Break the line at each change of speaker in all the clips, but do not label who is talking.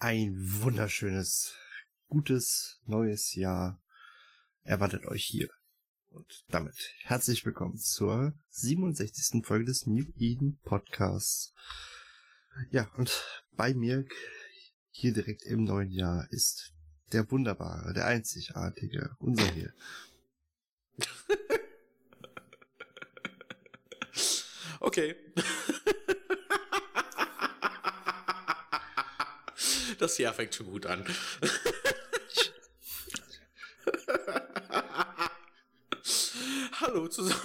Ein wunderschönes, gutes neues Jahr erwartet euch hier. Und damit herzlich willkommen zur 67. Folge des New Eden Podcasts. Ja, und bei mir hier direkt im neuen Jahr ist der wunderbare, der einzigartige, unser hier.
Okay. Das Jahr fängt schon gut an. Hallo zusammen.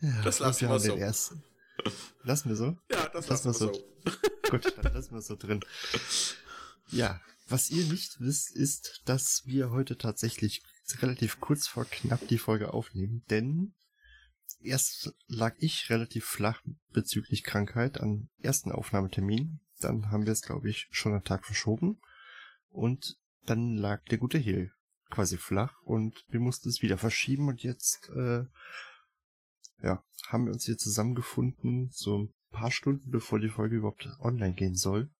Ja,
Das lassen
wir
so.
ersten. Lassen wir so?
Ja, das
Lassen
lassen wir
wir
so.
Gut, dann lassen wir es so drin. Ja, was ihr nicht wisst, ist, dass wir heute tatsächlich relativ kurz vor knapp die Folge aufnehmen, denn erst lag ich relativ flach bezüglich Krankheit am ersten Aufnahmetermin. Dann haben wir es, glaube ich, schon einen Tag verschoben. Und dann lag der gute Hill quasi flach und wir mussten es wieder verschieben und jetzt, äh, ja, haben wir uns hier zusammengefunden, so ein paar Stunden bevor die Folge überhaupt online gehen soll.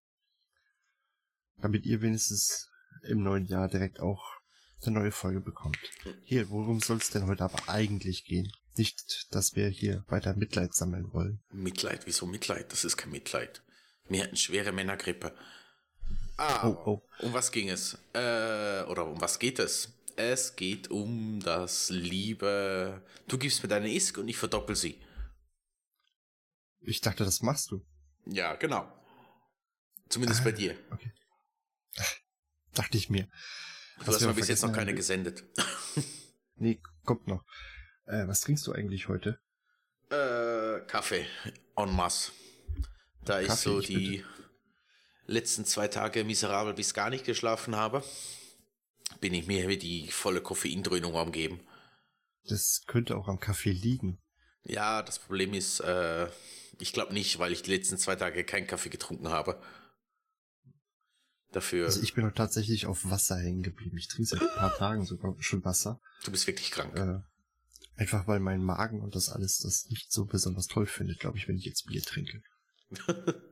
Damit ihr wenigstens im neuen Jahr direkt auch eine neue Folge bekommt. Hier, worum soll es denn heute aber eigentlich gehen? Nicht, dass wir hier weiter Mitleid sammeln wollen.
Mitleid, wieso Mitleid? Das ist kein Mitleid. Wir hatten schwere Männergrippe. Ah,
Oh, oh.
um was ging es? Äh, oder um was geht es? Es geht um das liebe. Du gibst mir deine Isk und ich verdoppel sie.
Ich dachte, das machst du.
Ja, genau. Zumindest bei dir.
Okay. Dachte ich mir.
Du hast
wir
mir bis jetzt noch keine
haben-
gesendet.
Nee, kommt noch. Äh, was trinkst du eigentlich heute?
Äh, Kaffee en masse. Da ich
Kaffee,
so
ich
die letzten zwei Tage miserabel bis gar nicht geschlafen habe, bin ich mir mit die volle Koffeindröhnung am geben.
Das könnte auch am Kaffee liegen.
Ja, das Problem ist, äh, ich glaube nicht, weil ich die letzten zwei Tage keinen Kaffee getrunken habe. Dafür,
Also ich bin doch tatsächlich auf Wasser hängen geblieben. Ich trinke seit ein paar Tagen sogar schon Wasser.
du bist wirklich krank.
Äh, einfach weil mein Magen und das alles das nicht so besonders toll findet, glaube ich, wenn ich jetzt Bier trinke.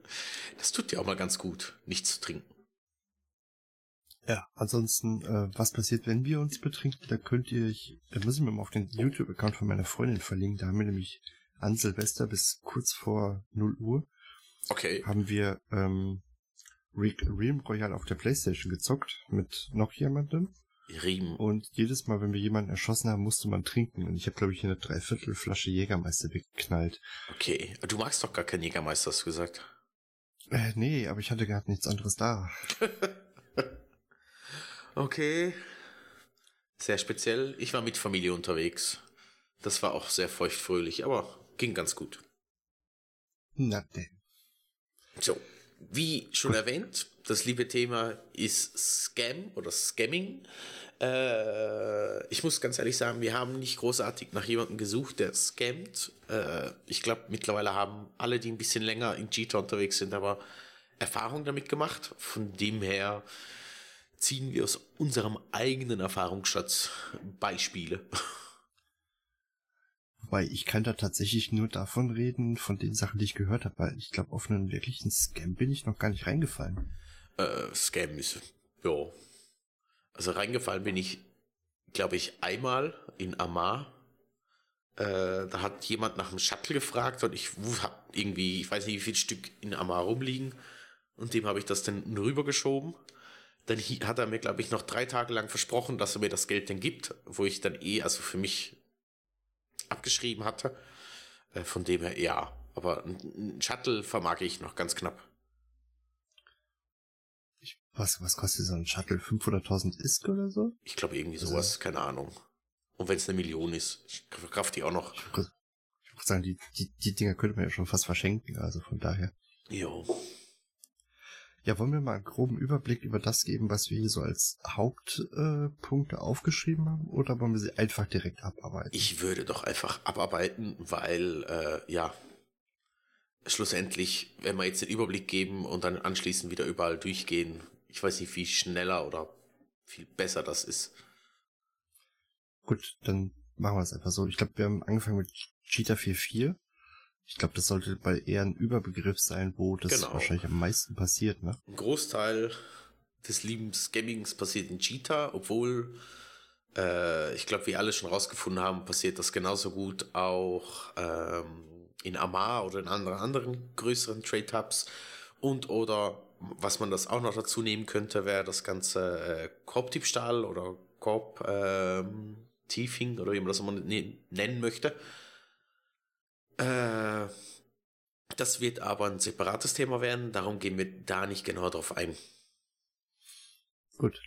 das tut dir auch mal ganz gut, nichts zu trinken.
Ja, ansonsten, äh, was passiert, wenn wir uns betrinken? Da könnt ihr, ich, da muss ich mir mal auf den YouTube-Account von meiner Freundin verlinken. Da haben wir nämlich an Silvester bis kurz vor 0 Uhr
Okay.
haben wir ähm, Re Realm Royale auf der Playstation gezockt mit noch jemandem.
Riemen.
Und jedes Mal, wenn wir jemanden erschossen haben, musste man trinken. Und ich habe, glaube ich, eine Dreiviertelflasche Jägermeister weggeknallt.
Okay. Du magst doch gar keinen Jägermeister, hast du gesagt.
Äh, nee, aber ich hatte gar nichts anderes da.
Okay. Sehr speziell. Ich war mit Familie unterwegs. Das war auch sehr feuchtfröhlich, aber ging ganz gut.
Na denn.
So, wie schon erwähnt, das liebe Thema ist Scam oder Scamming. Äh, ich muss ganz ehrlich sagen, wir haben nicht großartig nach jemandem gesucht, der scammt. Äh, ich glaube, mittlerweile haben alle, die ein bisschen länger in Cheetah unterwegs sind, aber Erfahrung damit gemacht. Von dem her ziehen wir aus unserem eigenen Erfahrungsschatz Beispiele.
Wobei, ich kann da tatsächlich nur davon reden, von den Sachen, die ich gehört habe, weil ich glaube, auf einen wirklichen Scam bin ich noch gar nicht reingefallen.
Äh, Scam ist, ja. Also reingefallen bin ich, glaube ich, einmal in Amar. Äh, da hat jemand nach dem Shuttle gefragt und ich hab irgendwie, ich weiß nicht, wie viel Stück in Amar rumliegen. Und dem habe ich das dann rübergeschoben. Dann hat er mir, glaube ich, noch drei Tage lang versprochen, dass er mir das Geld dann gibt, wo ich dann eh, also für mich abgeschrieben hatte. Äh, von dem her, ja. Aber ein Shuttle vermag ich noch ganz knapp.
Was, was kostet so ein Shuttle? 500.000 Isk oder so?
Ich glaube irgendwie
Also-
sowas, keine Ahnung. Und wenn es eine Million ist, verkauft die auch noch.
Ich würde sagen, die, die, die Dinger könnte man ja schon fast verschenken, also von daher.
Jo.
Ja, wollen wir mal einen groben Überblick über das geben, was wir hier so als Hauptpunkte äh, aufgeschrieben haben, oder wollen wir sie einfach direkt abarbeiten?
Ich würde doch einfach abarbeiten, weil, äh, ja, schlussendlich, wenn wir jetzt den Überblick geben und dann anschließend wieder überall durchgehen, ich weiß nicht, wie schneller oder viel besser das ist.
Gut, dann machen wir es einfach so. Ich glaube, wir haben angefangen mit Cheetah 4.4. Ich glaube, das sollte bei eher ein Überbegriff sein, wo das genau. wahrscheinlich am meisten passiert, ne?
Ein Großteil des lieben Scammings passiert in Cheetah, obwohl äh, ich glaube, wir alle schon rausgefunden haben, passiert das genauso gut auch ähm, in Amar oder in anderen, anderen größeren Trade Hubs und oder was man das auch noch dazu nehmen könnte, wäre das ganze äh, Korbdiebstahl oder Korb ähm, Tiefing oder wie man das immer nennen möchte. Äh, das wird aber ein separates Thema werden, darum gehen wir da nicht genau drauf ein.
Gut,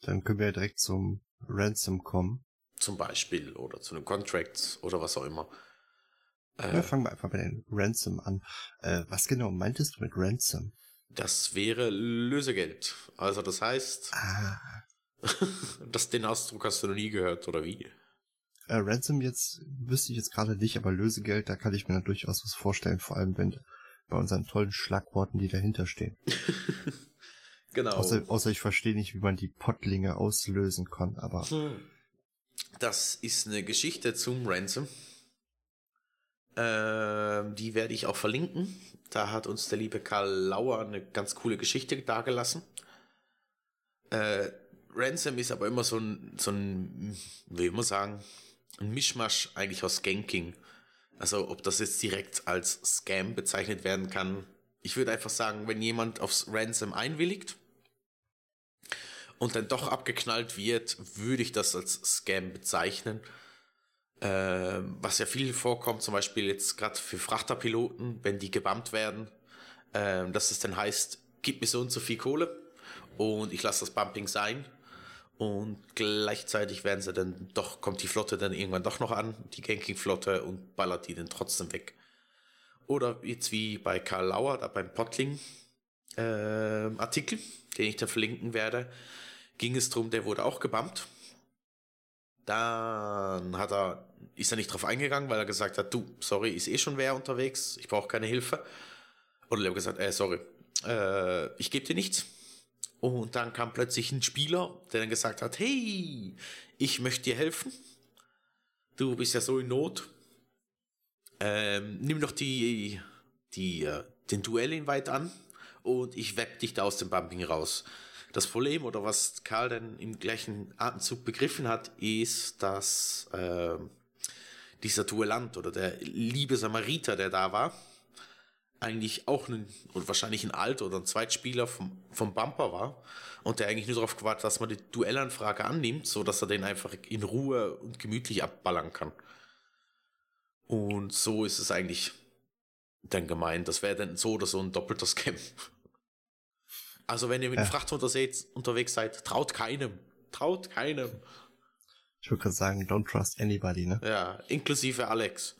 dann können wir direkt zum Ransom kommen.
Zum Beispiel oder zu den Contracts oder was auch immer.
Äh, ja, fangen wir einfach mit den Ransom an. Äh, was genau meintest du mit Ransom?
Das wäre Lösegeld. Also das heißt, ah. das, den Ausdruck hast du noch nie gehört, oder wie?
Äh, Ransom jetzt wüsste ich jetzt gerade nicht, aber Lösegeld, da kann ich mir durchaus was vorstellen, vor allem wenn bei unseren tollen Schlagworten, die dahinter stehen. genau. Außer, außer ich verstehe nicht, wie man die Pottlinge auslösen kann, aber. Hm.
Das ist eine Geschichte zum Ransom. Äh, die werde ich auch verlinken. Da hat uns der liebe Karl Lauer eine ganz coole Geschichte dargelassen. Äh, Ransom ist aber immer so ein, so ein, wie immer sagen, ein Mischmasch eigentlich aus Skanking. Also ob das jetzt direkt als Scam bezeichnet werden kann. Ich würde einfach sagen, wenn jemand aufs Ransom einwilligt und dann doch abgeknallt wird, würde ich das als Scam bezeichnen. Äh, was ja viel vorkommt, zum Beispiel jetzt gerade für Frachterpiloten, wenn die gebammt werden, äh, dass es dann heißt, gib mir so und so viel Kohle und ich lasse das Bumping sein und gleichzeitig werden sie dann doch, kommt die Flotte dann irgendwann doch noch an, die Ganking-Flotte, und ballert die dann trotzdem weg. Oder jetzt wie bei Karl Lauer, da beim Pottling äh, Artikel, den ich da verlinken werde, ging es darum, der wurde auch gebammt. Dann hat er, ist er nicht drauf eingegangen, weil er gesagt hat, du, sorry, ist eh schon wer unterwegs, ich brauche keine Hilfe. Oder er hat gesagt, äh, sorry, äh, ich gebe dir nichts und dann kam plötzlich ein Spieler, der dann gesagt hat, hey, ich möchte dir helfen. Du bist ja so in Not. Ähm, nimm doch die, die, äh, den Duell-Invite an und ich web dich da aus dem Bumping raus. Das Problem oder was Karl dann im gleichen Atemzug begriffen hat, ist, dass äh, dieser Duellant oder der liebe Samariter, der da war, eigentlich auch ein, und wahrscheinlich ein Alt- oder ein Zweitspieler vom, vom Bumper war und der eigentlich nur darauf gewartet, dass man die Duellanfrage annimmt, so dass er den einfach in Ruhe und gemütlich abballern kann. Und so ist es eigentlich dann gemeint. Das wäre dann so oder so ein doppelter Scam. Also wenn ihr mit dem ja. Frachter unterwegs seid, traut keinem. Traut keinem.
Ich würde gerade sagen, don't trust anybody, ne?
Ja, inklusive Alex.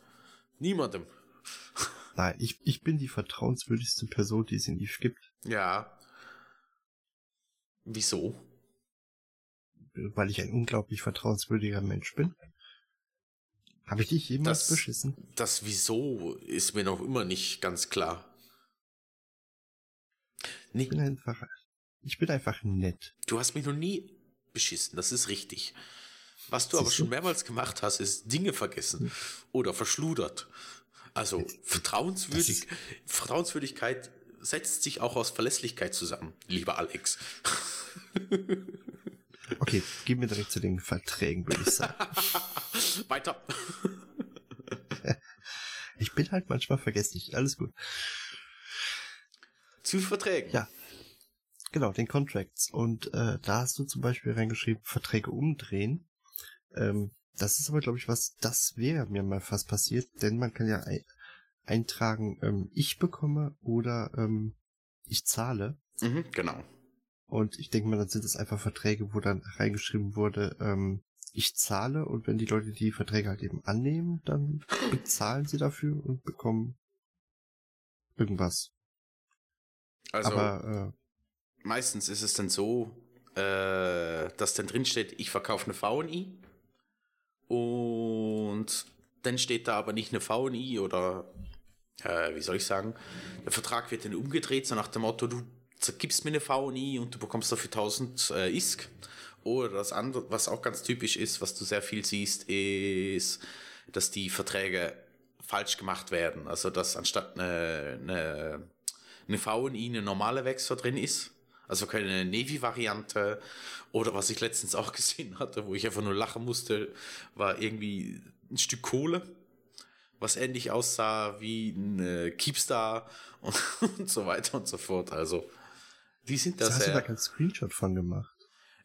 Niemandem.
Nein, ich, ich bin die vertrauenswürdigste Person, die es in Eve gibt.
Ja. Wieso?
Weil ich ein unglaublich vertrauenswürdiger Mensch bin. Habe ich dich jemals das, beschissen?
Das Wieso ist mir noch immer nicht ganz klar.
Nee. Ich bin einfach, ich bin einfach nett.
Du hast mich noch nie beschissen, das ist richtig. Was du Siehst aber schon mehrmals gemacht hast, ist Dinge vergessen hm. oder verschludert also vertrauenswürdig, Vertrauenswürdigkeit setzt sich auch aus Verlässlichkeit zusammen, lieber Alex.
Okay, gehen wir direkt zu den Verträgen, würde ich sagen.
Weiter.
Ich bin halt manchmal vergesslich. Alles gut.
Zu Verträgen.
Ja. Genau, den Contracts. Und äh, da hast du zum Beispiel reingeschrieben, Verträge umdrehen. Ähm, das ist aber, glaube ich, was, das wäre mir mal fast passiert, denn man kann ja eintragen, ähm, ich bekomme oder ähm, ich zahle.
Mhm, genau.
Und ich denke mal, dann sind es einfach Verträge, wo dann reingeschrieben wurde, ähm, ich zahle und wenn die Leute die Verträge halt eben annehmen, dann bezahlen sie dafür und bekommen irgendwas.
Also Aber, äh, meistens ist es dann so, äh, dass dann drin steht, ich verkaufe eine VNI und dann steht da aber nicht eine VNI oder äh, wie soll ich sagen, der Vertrag wird dann umgedreht, so nach dem Motto, du gibst mir eine VNI und du bekommst dafür 1000 äh, ISK. Oder das andere, was auch ganz typisch ist, was du sehr viel siehst, ist, dass die Verträge falsch gemacht werden. Also, dass anstatt eine, eine, eine VNI eine normale Wechsel drin ist, also keine Navy-Variante. Oder was ich letztens auch gesehen hatte, wo ich einfach nur lachen musste, war irgendwie ein Stück Kohle, was ähnlich aussah wie ein äh, Keepstar und, und, so weiter und so fort. Also, die sind das.
Da hast du da keinen Screenshot von gemacht.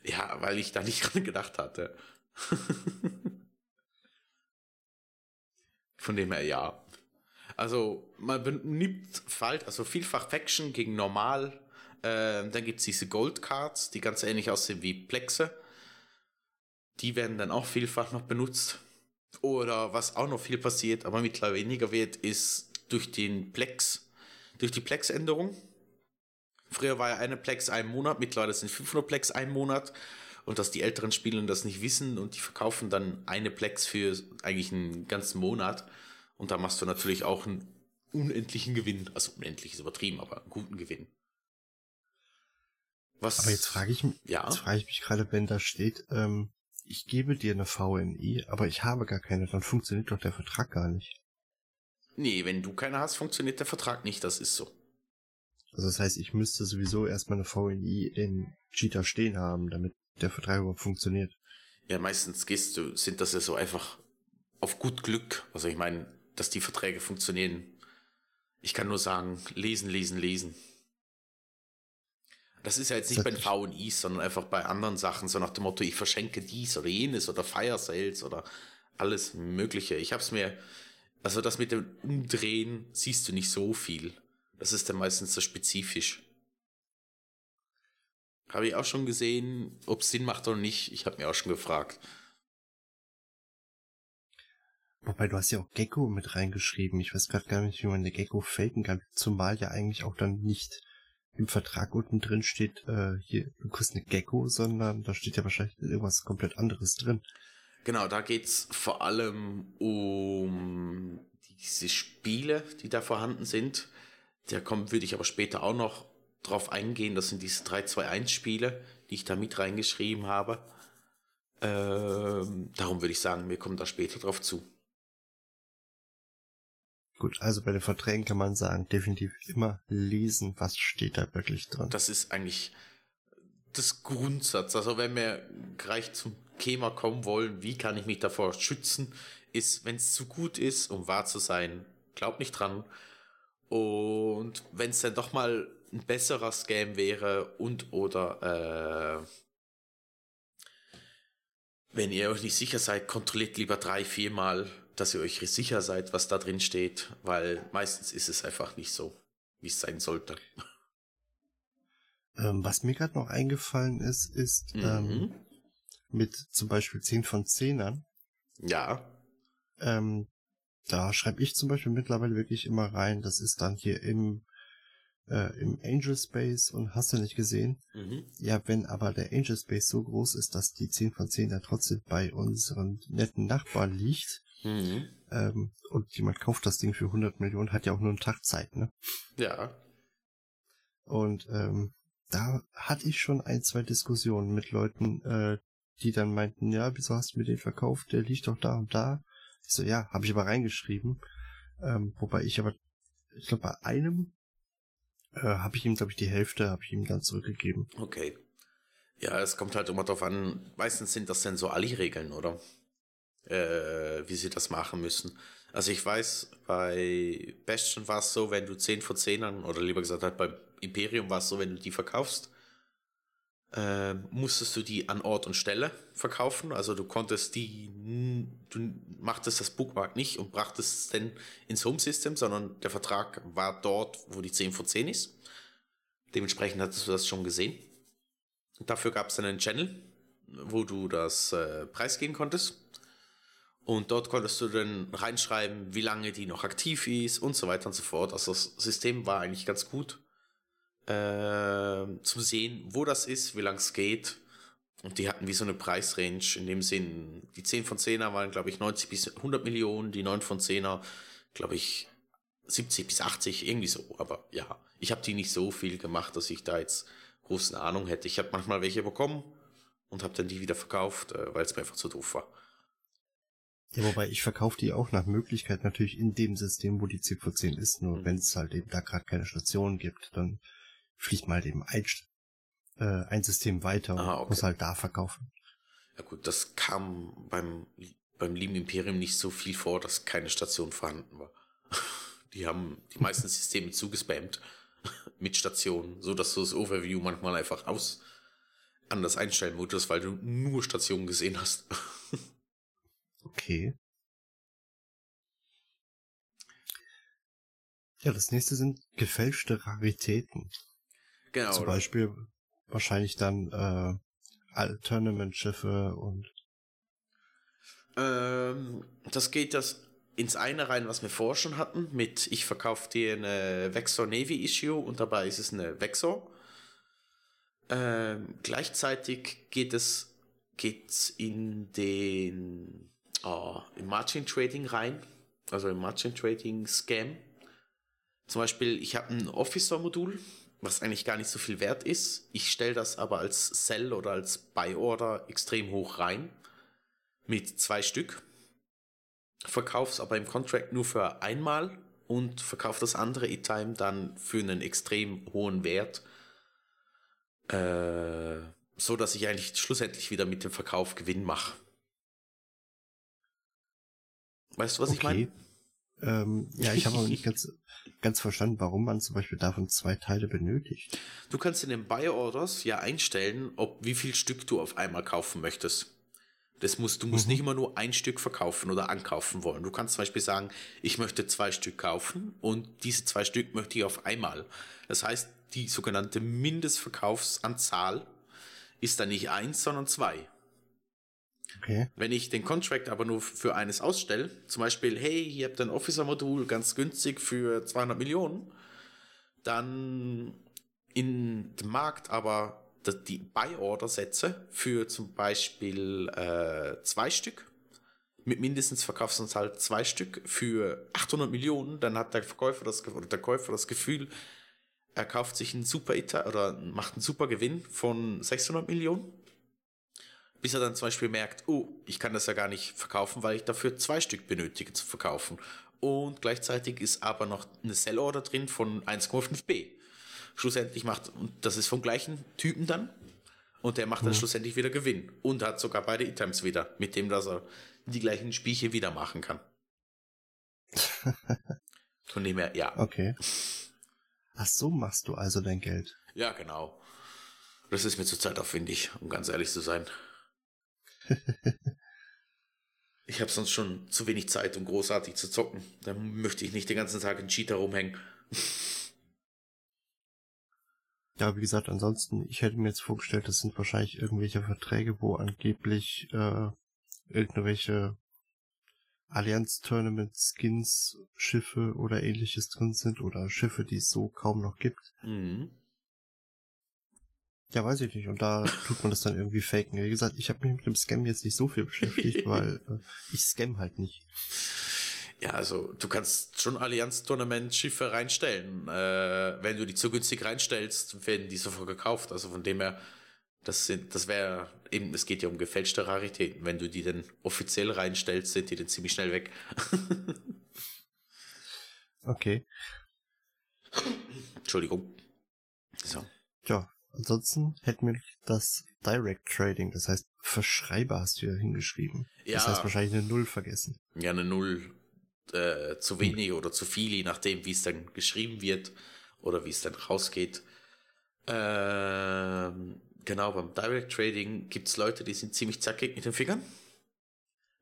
Ja, weil ich da nicht dran gedacht hatte. von dem her ja. Also, man benimmt falsch, also vielfach Faction gegen normal. Äh, dann gibt es diese Gold Cards, die ganz ähnlich aussehen wie Plexe. Die werden dann auch vielfach noch benutzt. Oder was auch noch viel passiert, aber mittlerweile weniger wird, ist durch den Plex, durch die Plex-Änderung. Früher war ja eine Plex ein Monat, mittlerweile sind 500 Plex ein Monat. Und dass die älteren Spieler das nicht wissen und die verkaufen dann eine Plex für eigentlich einen ganzen Monat. Und da machst du natürlich auch einen unendlichen Gewinn. Also unendlich ist übertrieben, aber einen guten Gewinn.
Was? Aber jetzt frage ich, ja? jetzt frage ich mich gerade, wenn da steht, ähm, ich gebe dir eine VNI, aber ich habe gar keine, dann funktioniert doch der Vertrag gar nicht.
Nee, wenn du keine hast, funktioniert der Vertrag nicht, das ist so.
Also das heißt, ich müsste sowieso erstmal eine VNI in Cheetah stehen haben, damit der Vertrag überhaupt funktioniert.
Ja, meistens gehst du, sind das ja so einfach auf gut Glück. Also ich meine, dass die Verträge funktionieren. Ich kann nur sagen, lesen, lesen, lesen. Das ist ja jetzt nicht bei den VIs, sondern einfach bei anderen Sachen, so nach dem Motto, ich verschenke dies oder jenes oder Fire Sales oder alles Mögliche. Ich hab's mir, also das mit dem Umdrehen siehst du nicht so viel. Das ist dann meistens so spezifisch. Habe ich auch schon gesehen, ob es Sinn macht oder nicht. Ich habe mir auch schon gefragt.
Wobei du hast ja auch Gecko mit reingeschrieben. Ich weiß gerade gar nicht, wie man eine Gecko faken kann. Zumal ja eigentlich auch dann nicht im Vertrag unten drin steht, äh, hier, du kriegst eine Gecko, sondern da steht ja wahrscheinlich irgendwas komplett anderes drin.
Genau, da geht's vor allem um diese Spiele, die da vorhanden sind. Da würde ich aber später auch noch drauf eingehen. Das sind diese 3-2-1-Spiele, die ich da mit reingeschrieben habe. Ähm, darum würde ich sagen, wir kommen da später drauf zu.
Gut, also bei den Verträgen kann man sagen, definitiv immer lesen, was steht da wirklich drin.
Das ist eigentlich das Grundsatz. Also wenn wir gleich zum Thema kommen wollen, wie kann ich mich davor schützen, ist, wenn es zu gut ist, um wahr zu sein, glaub nicht dran. Und wenn es dann doch mal ein besserer Scam wäre und oder äh, wenn ihr euch nicht sicher seid, kontrolliert lieber drei, viermal, dass ihr euch sicher seid, was da drin steht, weil meistens ist es einfach nicht so, wie es sein sollte.
Ähm, was mir gerade noch eingefallen ist, ist mhm. ähm, mit zum Beispiel 10 von 10ern.
Ja.
Ähm, da schreibe ich zum Beispiel mittlerweile wirklich immer rein, das ist dann hier im äh, im Angel Space und hast du nicht gesehen. Mhm. Ja, wenn aber der Angel Space so groß ist, dass die 10 von 10 da trotzdem bei unseren netten Nachbarn liegt, mhm. ähm, und jemand kauft das Ding für 100 Millionen, hat ja auch nur einen Tag Zeit, ne?
Ja.
Und ähm, da hatte ich schon ein, zwei Diskussionen mit Leuten, äh, die dann meinten, ja, wieso hast du mir den verkauft? Der liegt doch da und da. Ich so, ja, habe ich aber reingeschrieben. Ähm, wobei ich aber, ich glaube, bei einem äh, habe ich ihm, glaube ich, die Hälfte habe ich ihm dann zurückgegeben.
Okay. Ja, es kommt halt immer darauf an, meistens sind das dann so Ali-Regeln, oder? Äh, wie sie das machen müssen. Also ich weiß, bei Bastion war es so, wenn du 10 von 10ern, oder lieber gesagt halt beim Imperium war es so, wenn du die verkaufst, äh, musstest du die an Ort und Stelle verkaufen. Also du konntest die, du machtest das Bookmark nicht und brachtest es dann ins Home System, sondern der Vertrag war dort, wo die 10 von 10 ist. Dementsprechend hattest du das schon gesehen. Dafür gab es dann einen Channel, wo du das äh, preisgehen konntest. Und dort konntest du dann reinschreiben, wie lange die noch aktiv ist und so weiter und so fort. Also das System war eigentlich ganz gut äh, zu sehen, wo das ist, wie lange es geht. Und die hatten wie so eine Preisrange, in dem Sinn, die 10 von 10er waren, glaube ich, 90 bis 100 Millionen, die 9 von 10er, glaube ich, 70 bis 80, irgendwie so. Aber ja, ich habe die nicht so viel gemacht, dass ich da jetzt große Ahnung hätte. Ich habe manchmal welche bekommen und habe dann die wieder verkauft, äh, weil es mir einfach zu doof war.
Ja, wobei ich verkaufe die auch nach Möglichkeit natürlich in dem System, wo die CV10 ist. Nur mhm. wenn es halt eben da gerade keine Station gibt, dann fliegt mal halt eben ein, äh, ein System weiter und ah, okay. muss halt da verkaufen.
Ja gut, das kam beim, beim lieben Imperium nicht so viel vor, dass keine Station vorhanden war. Die haben die meisten Systeme zugespammt mit Stationen, so dass du das Overview manchmal einfach aus anders einstellen musstest, weil du nur Stationen gesehen hast.
Okay. Ja, das nächste sind gefälschte Raritäten. Genau. Zum Beispiel wahrscheinlich dann äh, Tournament-Schiffe und.
Ähm, das geht das ins eine rein, was wir vorher schon hatten, mit ich verkaufe dir eine Vexor Navy Issue und dabei ist es eine Vexor. Ähm, gleichzeitig geht es geht's in den oh, im Margin Trading rein, also im Margin Trading Scam. Zum Beispiel, ich habe ein Officer-Modul, was eigentlich gar nicht so viel wert ist. Ich stelle das aber als Sell oder als Buy Order extrem hoch rein. Mit zwei Stück. Verkauf's aber im Contract nur für einmal und verkaufe das andere E-Time dann für einen extrem hohen Wert. Äh, so dass ich eigentlich schlussendlich wieder mit dem Verkauf Gewinn mache. Weißt du, was okay. ich meine?
Ähm, ja, ich habe aber nicht ganz, ganz verstanden, warum man zum Beispiel davon zwei Teile benötigt.
Du kannst in den Buy Orders ja einstellen, ob wie viel Stück du auf einmal kaufen möchtest. Das musst, du musst mhm. nicht immer nur ein Stück verkaufen oder ankaufen wollen. Du kannst zum Beispiel sagen, ich möchte zwei Stück kaufen und diese zwei Stück möchte ich auf einmal. Das heißt, die sogenannte Mindestverkaufsanzahl ist dann nicht eins, sondern zwei. Okay. Wenn ich den Contract aber nur für eines ausstelle, zum Beispiel, hey, ihr habt ein Officer-Modul ganz günstig für 200 Millionen, dann in dem Markt aber die Buy-Order setze für zum Beispiel äh, zwei Stück, mit mindestens Verkaufsanzahl zwei Stück für 800 Millionen, dann hat der Verkäufer das, oder der Käufer das Gefühl, er kauft sich einen super oder macht einen super Gewinn von 600 Millionen bis er dann zum Beispiel merkt, oh, ich kann das ja gar nicht verkaufen, weil ich dafür zwei Stück benötige zu verkaufen. Und gleichzeitig ist aber noch eine Sell-Order drin von 1,5b. Schlussendlich macht, und das ist vom gleichen Typen dann, und der macht dann mhm. schlussendlich wieder Gewinn. Und hat sogar beide E-Times wieder, mit dem, dass er die gleichen Spielchen wieder machen kann. Von dem her, ja.
Okay. Ach so machst du also dein Geld.
Ja, genau. Das ist mir zurzeit aufwendig, um ganz ehrlich zu sein. ich habe sonst schon zu wenig Zeit, um großartig zu zocken. Da möchte ich nicht den ganzen Tag in Cheater rumhängen.
Ja, wie gesagt, ansonsten, ich hätte mir jetzt vorgestellt, das sind wahrscheinlich irgendwelche Verträge, wo angeblich äh, irgendwelche Allianz-Tournament-Skins, Schiffe oder ähnliches drin sind oder Schiffe, die es so kaum noch gibt. Mhm. Ja, weiß ich nicht. Und da tut man das dann irgendwie faken. Wie gesagt, ich habe mich mit dem Scam jetzt nicht so viel beschäftigt, weil äh, ich scam halt nicht.
Ja, also du kannst schon Allianz-Tournament-Schiffe reinstellen. Äh, wenn du die zu günstig reinstellst, werden die sofort gekauft. Also von dem her, das sind, das wäre eben, es geht ja um gefälschte Raritäten. Wenn du die dann offiziell reinstellst, sind die dann ziemlich schnell weg.
okay.
Entschuldigung.
So. Ja, Ansonsten hätten wir das Direct Trading, das heißt Verschreiber hast du ja hingeschrieben. Ja. Das heißt wahrscheinlich eine Null vergessen.
Ja, eine Null äh, zu wenig hm. oder zu viel, je nachdem, wie es dann geschrieben wird oder wie es dann rausgeht. Ähm, genau, beim Direct Trading gibt es Leute, die sind ziemlich zackig mit den Fingern.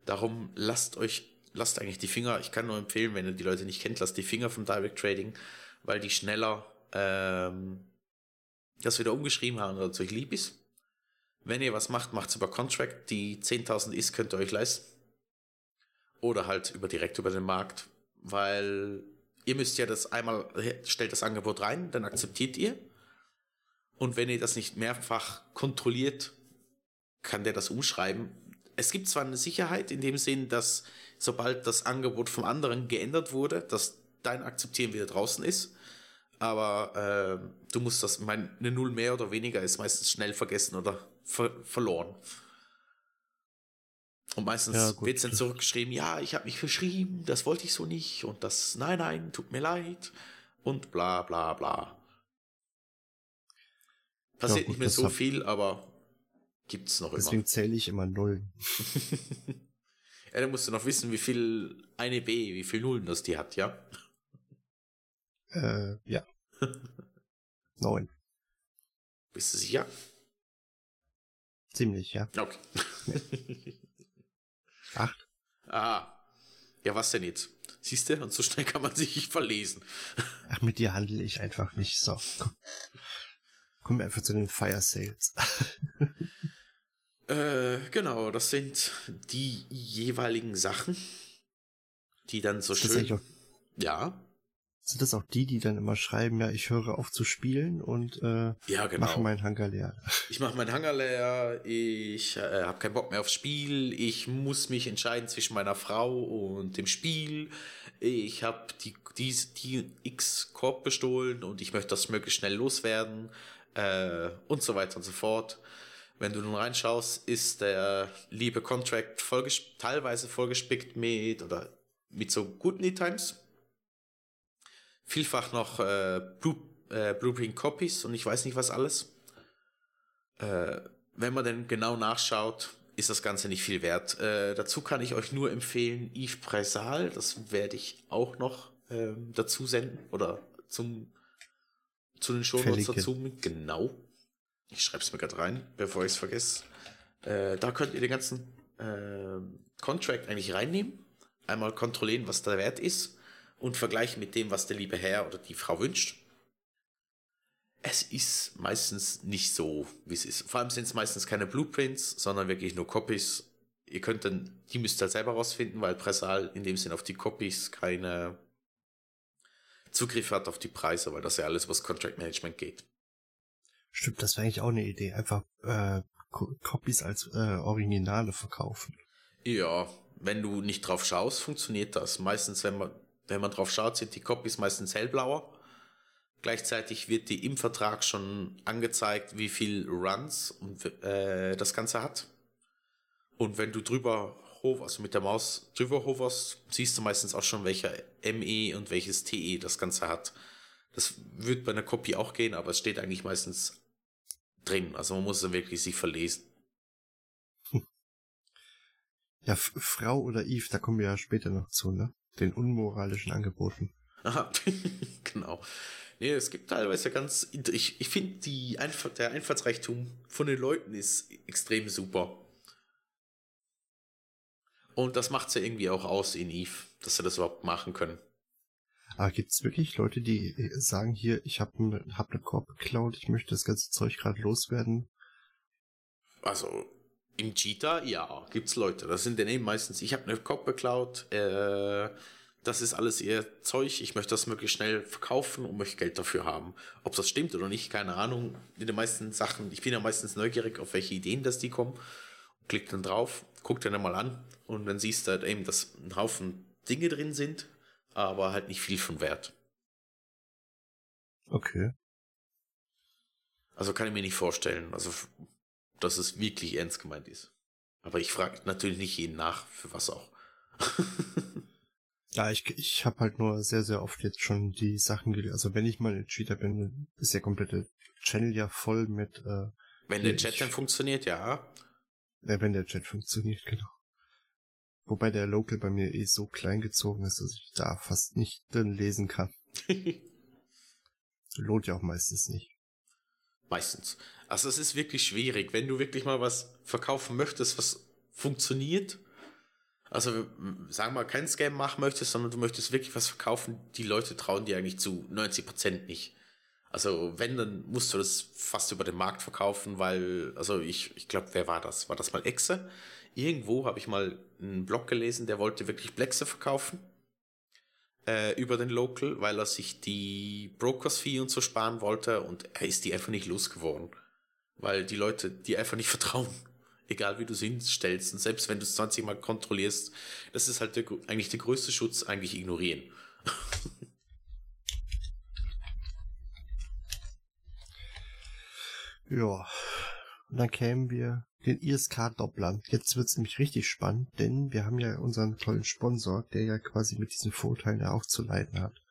Darum lasst euch, lasst eigentlich die Finger, ich kann nur empfehlen, wenn ihr die Leute nicht kennt, lasst die Finger vom Direct Trading, weil die schneller ähm, das wieder umgeschrieben haben, dass euch lieb ist. wenn ihr was macht, macht es über Contract. Die 10.000 ist, könnt ihr euch leisten. Oder halt über direkt über den Markt, weil ihr müsst ja das einmal, stellt das Angebot rein, dann akzeptiert ihr. Und wenn ihr das nicht mehrfach kontrolliert, kann der das umschreiben. Es gibt zwar eine Sicherheit in dem Sinn, dass sobald das Angebot vom anderen geändert wurde, dass dein Akzeptieren wieder draußen ist. Aber äh, du musst das, meine, eine Null mehr oder weniger ist meistens schnell vergessen oder ver verloren. Und meistens ja, wird es dann zurückgeschrieben, ja, ich habe mich verschrieben, das wollte ich so nicht und das, nein, nein, tut mir leid und bla bla bla. Passiert ja, gut, nicht mehr so viel, aber gibt es noch
deswegen immer. Deswegen zähle ich immer Nullen.
ja, dann musst du noch wissen, wie viel eine B, wie viel Nullen das die hat, ja?
Äh, ja. Neun.
Bist du sicher?
Ziemlich, ja.
Okay.
Acht.
Ah. Ja, was denn jetzt? Siehst du? Und so schnell kann man sich nicht verlesen.
Ach, mit dir handle ich einfach nicht. So, komm. Kommen wir einfach zu den Fire Sales.
äh, genau, das sind die jeweiligen Sachen, die dann so schön. Ja.
Sind das auch die, die dann immer schreiben, ja, ich höre auf zu spielen und äh,
ja, genau.
mache meinen Hangar leer?
Ich mache meinen Hangar leer, ich äh, habe keinen Bock mehr aufs Spiel, ich muss mich entscheiden zwischen meiner Frau und dem Spiel, ich habe die, die, die X-Korb bestohlen und ich möchte das möglichst schnell loswerden äh, und so weiter und so fort. Wenn du nun reinschaust, ist der liebe Contract vollgesp teilweise vollgespickt mit oder mit so guten E-Times vielfach noch äh, Blue, äh, Blueprint Copies und ich weiß nicht was alles. Äh, wenn man denn genau nachschaut, ist das Ganze nicht viel wert. Äh, dazu kann ich euch nur empfehlen, Yves Presal, das werde ich auch noch ähm, dazu senden oder zum zu den Shownotes dazu. Genau. Ich schreibe es mir gerade rein, bevor ich es vergesse. Äh, da könnt ihr den ganzen äh, Contract eigentlich reinnehmen. Einmal kontrollieren, was der Wert ist und vergleichen mit dem, was der liebe Herr oder die Frau wünscht. Es ist meistens nicht so, wie es ist. Vor allem sind es meistens keine Blueprints, sondern wirklich nur Copies. Ihr könnt dann, die müsst ihr selber rausfinden, weil Pressal in dem Sinn auf die Copies keine Zugriff hat auf die Preise, weil das ja alles was Contract Management geht.
Stimmt, das wäre eigentlich auch eine Idee. Einfach äh, Copies als äh, Originale verkaufen.
Ja, wenn du nicht drauf schaust, funktioniert das. Meistens, wenn man wenn man drauf schaut, sind die Copies meistens hellblauer. Gleichzeitig wird die im Vertrag schon angezeigt, wie viel Runs äh, das Ganze hat. Und wenn du drüber hoverst, also mit der Maus drüber hoverst, siehst du meistens auch schon, welcher ME und welches TE das Ganze hat. Das wird bei einer Copy auch gehen, aber es steht eigentlich meistens drin. Also man muss es wirklich sich verlesen.
Ja, Frau oder Eve, da kommen wir ja später noch zu, ne? Den unmoralischen Angeboten.
Aha, genau. Nee, es gibt teilweise ganz, ich, ich finde die der Einfallsreichtum von den Leuten ist extrem super. Und das macht ja irgendwie auch aus in Eve, dass sie das überhaupt machen können.
Aber gibt es wirklich Leute, die sagen hier, ich habe ne, hab eine Korb geklaut, ich möchte das ganze Zeug gerade loswerden?
Also im Cheetah, ja, gibt's Leute. Das sind dann eben meistens, ich habe eine Kopf beklaut, äh, das ist alles ihr Zeug, ich möchte das möglichst schnell verkaufen und möchte Geld dafür haben. Ob das stimmt oder nicht, keine Ahnung. In den meisten Sachen, ich bin ja meistens neugierig, auf welche Ideen das die kommen. Klick dann drauf, guck dir dann mal an und dann siehst du halt eben, dass ein Haufen Dinge drin sind, aber halt nicht viel von Wert.
Okay.
Also kann ich mir nicht vorstellen. Also dass es wirklich ernst gemeint ist. Aber ich frage natürlich nicht jeden nach, für was auch.
ja, ich, ich habe halt nur sehr, sehr oft jetzt schon die Sachen gelesen. Also wenn ich mal ein Cheater bin, ist der komplette Channel ja voll mit... Äh,
wenn der Chat dann funktioniert, ja.
Ja, wenn der Chat funktioniert, genau. Wobei der Local bei mir eh so klein gezogen ist, dass ich da fast nicht drin lesen kann. Lohnt ja auch meistens nicht.
Meistens. Also es ist wirklich schwierig, wenn du wirklich mal was verkaufen möchtest, was funktioniert. Also sagen wir mal, kein Scam machen möchtest, sondern du möchtest wirklich was verkaufen, die Leute trauen dir eigentlich zu 90% nicht. Also wenn, dann musst du das fast über den Markt verkaufen, weil, also ich, ich glaube, wer war das? War das mal Exe? Irgendwo habe ich mal einen Blog gelesen, der wollte wirklich Blexe verkaufen äh, über den Local, weil er sich die Brokers-Fee und so sparen wollte und er ist die einfach nicht losgeworden. Weil die Leute die einfach nicht vertrauen. Egal wie du es hinstellst und selbst wenn du es 20 Mal kontrollierst, das ist halt der, eigentlich der größte Schutz, eigentlich ignorieren.
Ja, und dann kämen wir den ISK-Dopplern. Jetzt wird's nämlich richtig spannend, denn wir haben ja unseren tollen Sponsor, der ja quasi mit diesen Vorteilen ja auch zu leiden hat.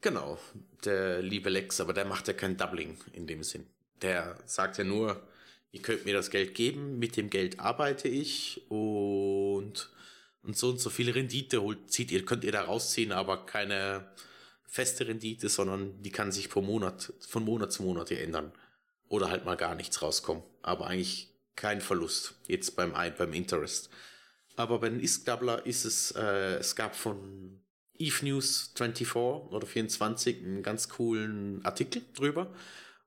Genau, der liebe Lex, aber der macht ja kein Doubling in dem Sinn. Der sagt ja nur, ihr könnt mir das Geld geben, mit dem Geld arbeite ich und, und so und so viel Rendite holt, zieht ihr, könnt ihr da rausziehen, aber keine feste Rendite, sondern die kann sich pro Monat, von Monat zu Monat ändern oder halt mal gar nichts rauskommen. Aber eigentlich kein Verlust jetzt beim, beim Interest. Aber bei den ISK-Doubler ist es, äh, es gab von Eve News 24 oder 24 einen ganz coolen Artikel drüber,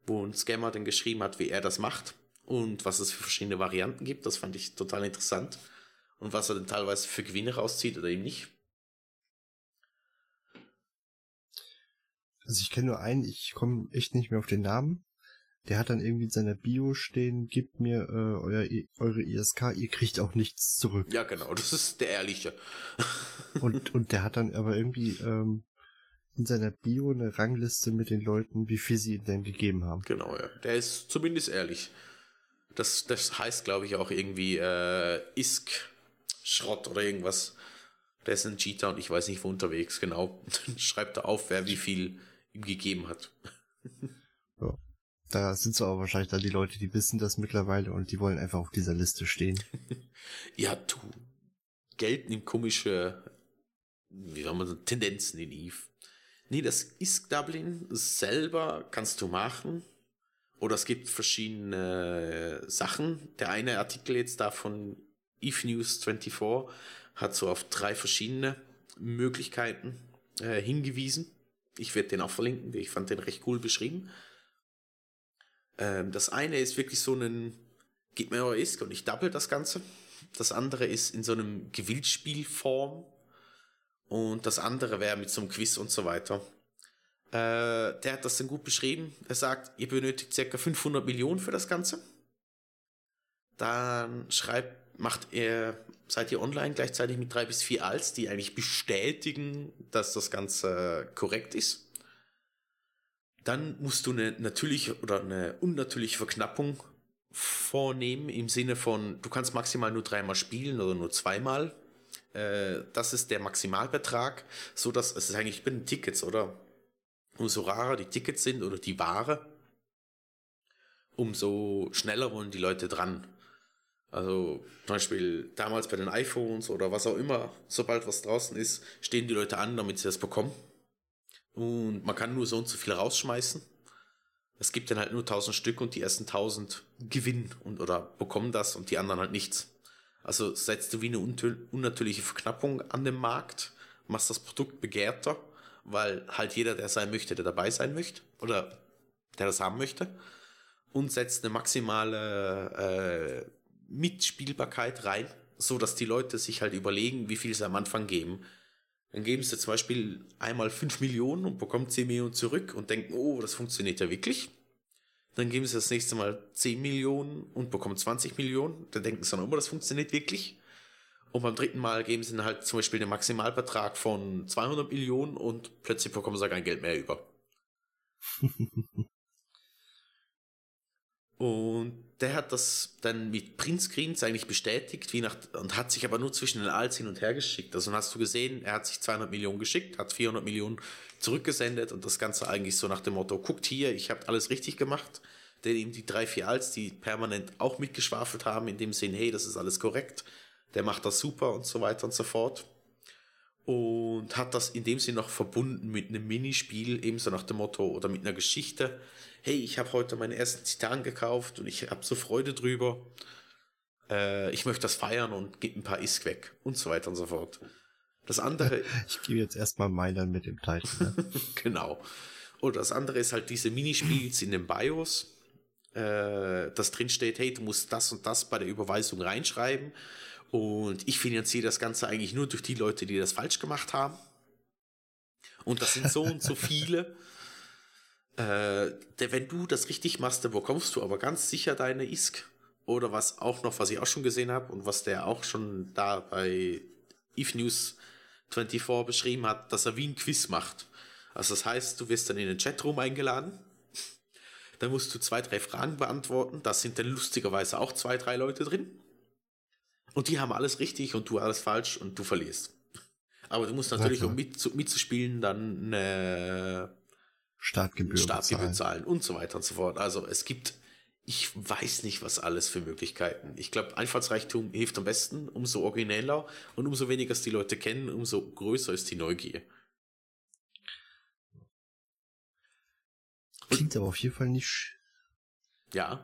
wo ein Scammer dann geschrieben hat, wie er das macht und was es für verschiedene Varianten gibt. Das fand ich total interessant. Und was er dann teilweise für Gewinne rauszieht oder eben nicht.
Also ich kenne nur einen, ich komme echt nicht mehr auf den Namen der hat dann irgendwie in seiner Bio stehen, gibt mir äh, euer, eure ISK, ihr kriegt auch nichts zurück.
Ja, genau, das ist der ehrliche.
und, und der hat dann aber irgendwie ähm, in seiner Bio eine Rangliste mit den Leuten, wie viel sie ihm denn gegeben haben.
Genau, ja. Der ist zumindest ehrlich. Das, das heißt, glaube ich, auch irgendwie äh, ISK Schrott oder irgendwas. Der ist in Cheetah und ich weiß nicht, wo unterwegs, genau. Dann schreibt er auf, wer wie viel ihm gegeben hat.
Da sind so aber wahrscheinlich dann die Leute, die wissen das mittlerweile und die wollen einfach auf dieser Liste stehen.
ja, du. Geld nimmt komische, wie soll man sagen, Tendenzen in Eve. Nee, das ist Dublin selber kannst du machen. Oder es gibt verschiedene Sachen. Der eine Artikel jetzt da von Eve News 24 hat so auf drei verschiedene Möglichkeiten äh, hingewiesen. Ich werde den auch verlinken, ich fand den recht cool beschrieben. Ähm, das eine ist wirklich so ein, gib mir euer Isk und ich double das Ganze. Das andere ist in so einem Gewinnspielform. Und das andere wäre mit so einem Quiz und so weiter. Äh, der hat das dann gut beschrieben. Er sagt, ihr benötigt circa 500 Millionen für das Ganze. Dann schreibt, macht er, seid ihr online gleichzeitig mit drei bis vier Alts, die eigentlich bestätigen, dass das Ganze korrekt ist. Dann musst du eine natürliche oder eine unnatürliche Verknappung vornehmen im Sinne von, du kannst maximal nur dreimal spielen oder nur zweimal. Äh, das ist der Maximalbetrag, so dass es ist eigentlich bei den Tickets, oder? Umso rarer die Tickets sind oder die Ware, umso schneller wollen die Leute dran. Also zum Beispiel damals bei den iPhones oder was auch immer, sobald was draußen ist, stehen die Leute an, damit sie das bekommen. Und man kann nur so und so viel rausschmeißen. Es gibt dann halt nur 1000 Stück und die ersten 1000 gewinnen und oder bekommen das und die anderen halt nichts. Also setzt du wie eine unnatürliche Verknappung an dem Markt, machst das Produkt begehrter, weil halt jeder, der sein möchte, der dabei sein möchte oder der das haben möchte und setzt eine maximale äh, Mitspielbarkeit rein, so dass die Leute sich halt überlegen, wie viel sie am Anfang geben. Dann geben sie zum Beispiel einmal 5 Millionen und bekommen 10 Millionen zurück und denken, oh, das funktioniert ja wirklich. Dann geben sie das nächste Mal 10 Millionen und bekommen 20 Millionen. Dann denken sie dann, oh, das funktioniert wirklich. Und beim dritten Mal geben sie dann halt zum Beispiel den Maximalbetrag von 200 Millionen und plötzlich bekommen sie kein Geld mehr über. Und der hat das dann mit Printscreens eigentlich bestätigt, wie nach, und hat sich aber nur zwischen den Alts hin und her geschickt. Also hast du gesehen, er hat sich 200 Millionen geschickt, hat 400 Millionen zurückgesendet und das Ganze eigentlich so nach dem Motto, guckt hier, ich habe alles richtig gemacht. Denn eben die drei, vier Alts, die permanent auch mitgeschwafelt haben, in dem Sinn, hey, das ist alles korrekt, der macht das super und so weiter und so fort. Und hat das in dem Sinn noch verbunden mit einem Minispiel, ebenso nach dem Motto oder mit einer Geschichte, hey, ich habe heute meinen ersten Titan gekauft und ich habe so Freude drüber. Äh, ich möchte das feiern und gebe ein paar Isk weg und so weiter und so fort. Das andere.
Ich gebe jetzt erstmal meinen mit dem Titan. Ne?
genau. Oder das andere ist halt diese Minispiels in den BIOS, äh, das drin steht, hey, du musst das und das bei der Überweisung reinschreiben. Und ich finanziere das Ganze eigentlich nur durch die Leute, die das falsch gemacht haben. Und das sind so und so viele. Äh, der, wenn du das richtig machst, dann bekommst du aber ganz sicher deine ISK. Oder was auch noch, was ich auch schon gesehen habe und was der auch schon da bei Eve News 24 beschrieben hat, dass er wie ein Quiz macht. Also das heißt, du wirst dann in den Chatroom eingeladen. Dann musst du zwei, drei Fragen beantworten. Da sind dann lustigerweise auch zwei, drei Leute drin. Und die haben alles richtig und du alles falsch und du verlierst. Aber du musst natürlich, um mit, mitzuspielen, dann eine
Startgebühr,
Startgebühr zahlen und so weiter und so fort. Also es gibt ich weiß nicht, was alles für Möglichkeiten. Ich glaube, Einfallsreichtum hilft am besten, umso origineller und umso weniger es die Leute kennen, umso größer ist die Neugier.
Klingt aber auf jeden Fall nicht.
Ja.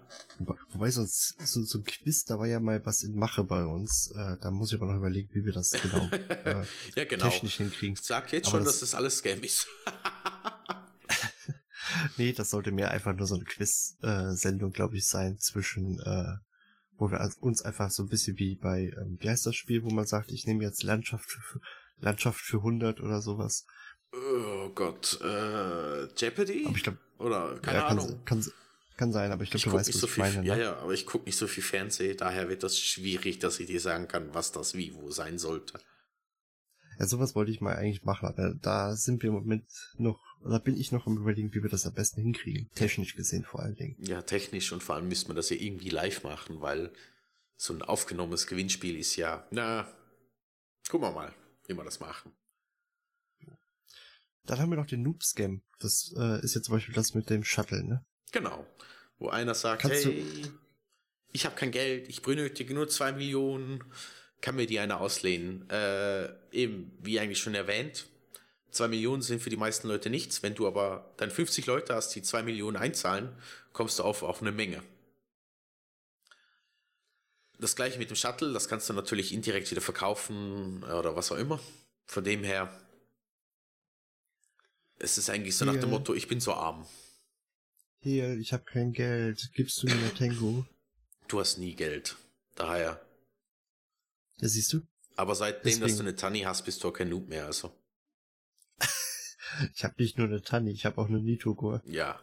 Wobei sonst so, so ein Quiz, da war ja mal was in Mache bei uns. Äh, da muss ich aber noch überlegen, wie wir das genau, äh,
ja, genau.
technisch hinkriegen. Ich
sag jetzt aber schon, das dass das alles Scam ist.
nee, das sollte mehr einfach nur so eine Quiz-Sendung, glaube ich, sein zwischen, äh, wo wir uns einfach so ein bisschen wie bei, ähm, wie heißt das Spiel, wo man sagt, ich nehme jetzt Landschaft für, Landschaft für 100 oder sowas.
Oh Gott, äh, Jeopardy?
Aber ich glaub,
oder keine
ja,
Ahnung.
Kann, kann, kann sein, aber ich glaube, du weißt,
nicht
was
so
ich
viel,
meine. Ne?
Ja, ja, aber ich gucke nicht so viel Fernsehen, daher wird das schwierig, dass ich dir sagen kann, was das wie wo sein sollte.
Ja, sowas wollte ich mal eigentlich machen, aber da sind wir im Moment noch, oder bin ich noch am überlegen, wie wir das am besten hinkriegen. Technisch gesehen vor allen Dingen.
Ja, technisch und vor allem müsste man das ja irgendwie live machen, weil so ein aufgenommenes Gewinnspiel ist ja, na, gucken wir mal, wie wir das machen.
Dann haben wir noch den Noob-Scam. Das äh, ist jetzt zum Beispiel das mit dem Shuttle, ne?
Genau. Wo einer sagt,
Kannst
hey, ich habe kein Geld, ich benötige nur zwei Millionen, kann mir die eine auslehnen. Äh, eben, wie eigentlich schon erwähnt, zwei Millionen sind für die meisten Leute nichts. Wenn du aber dann 50 Leute hast, die zwei Millionen einzahlen, kommst du auf, auf eine Menge. Das gleiche mit dem Shuttle, das kannst du natürlich indirekt wieder verkaufen oder was auch immer. Von dem her, es ist eigentlich so nach dem Motto, ich bin so arm.
Hier, ich habe kein Geld, gibst du mir eine Tango?
Du hast nie Geld. Daher.
Ja, siehst du?
Aber seitdem, Deswegen. dass du eine Tanni hast, bist du auch kein Noob mehr, also.
ich habe nicht nur eine Tanni, ich habe auch eine Nitogor.
Ja.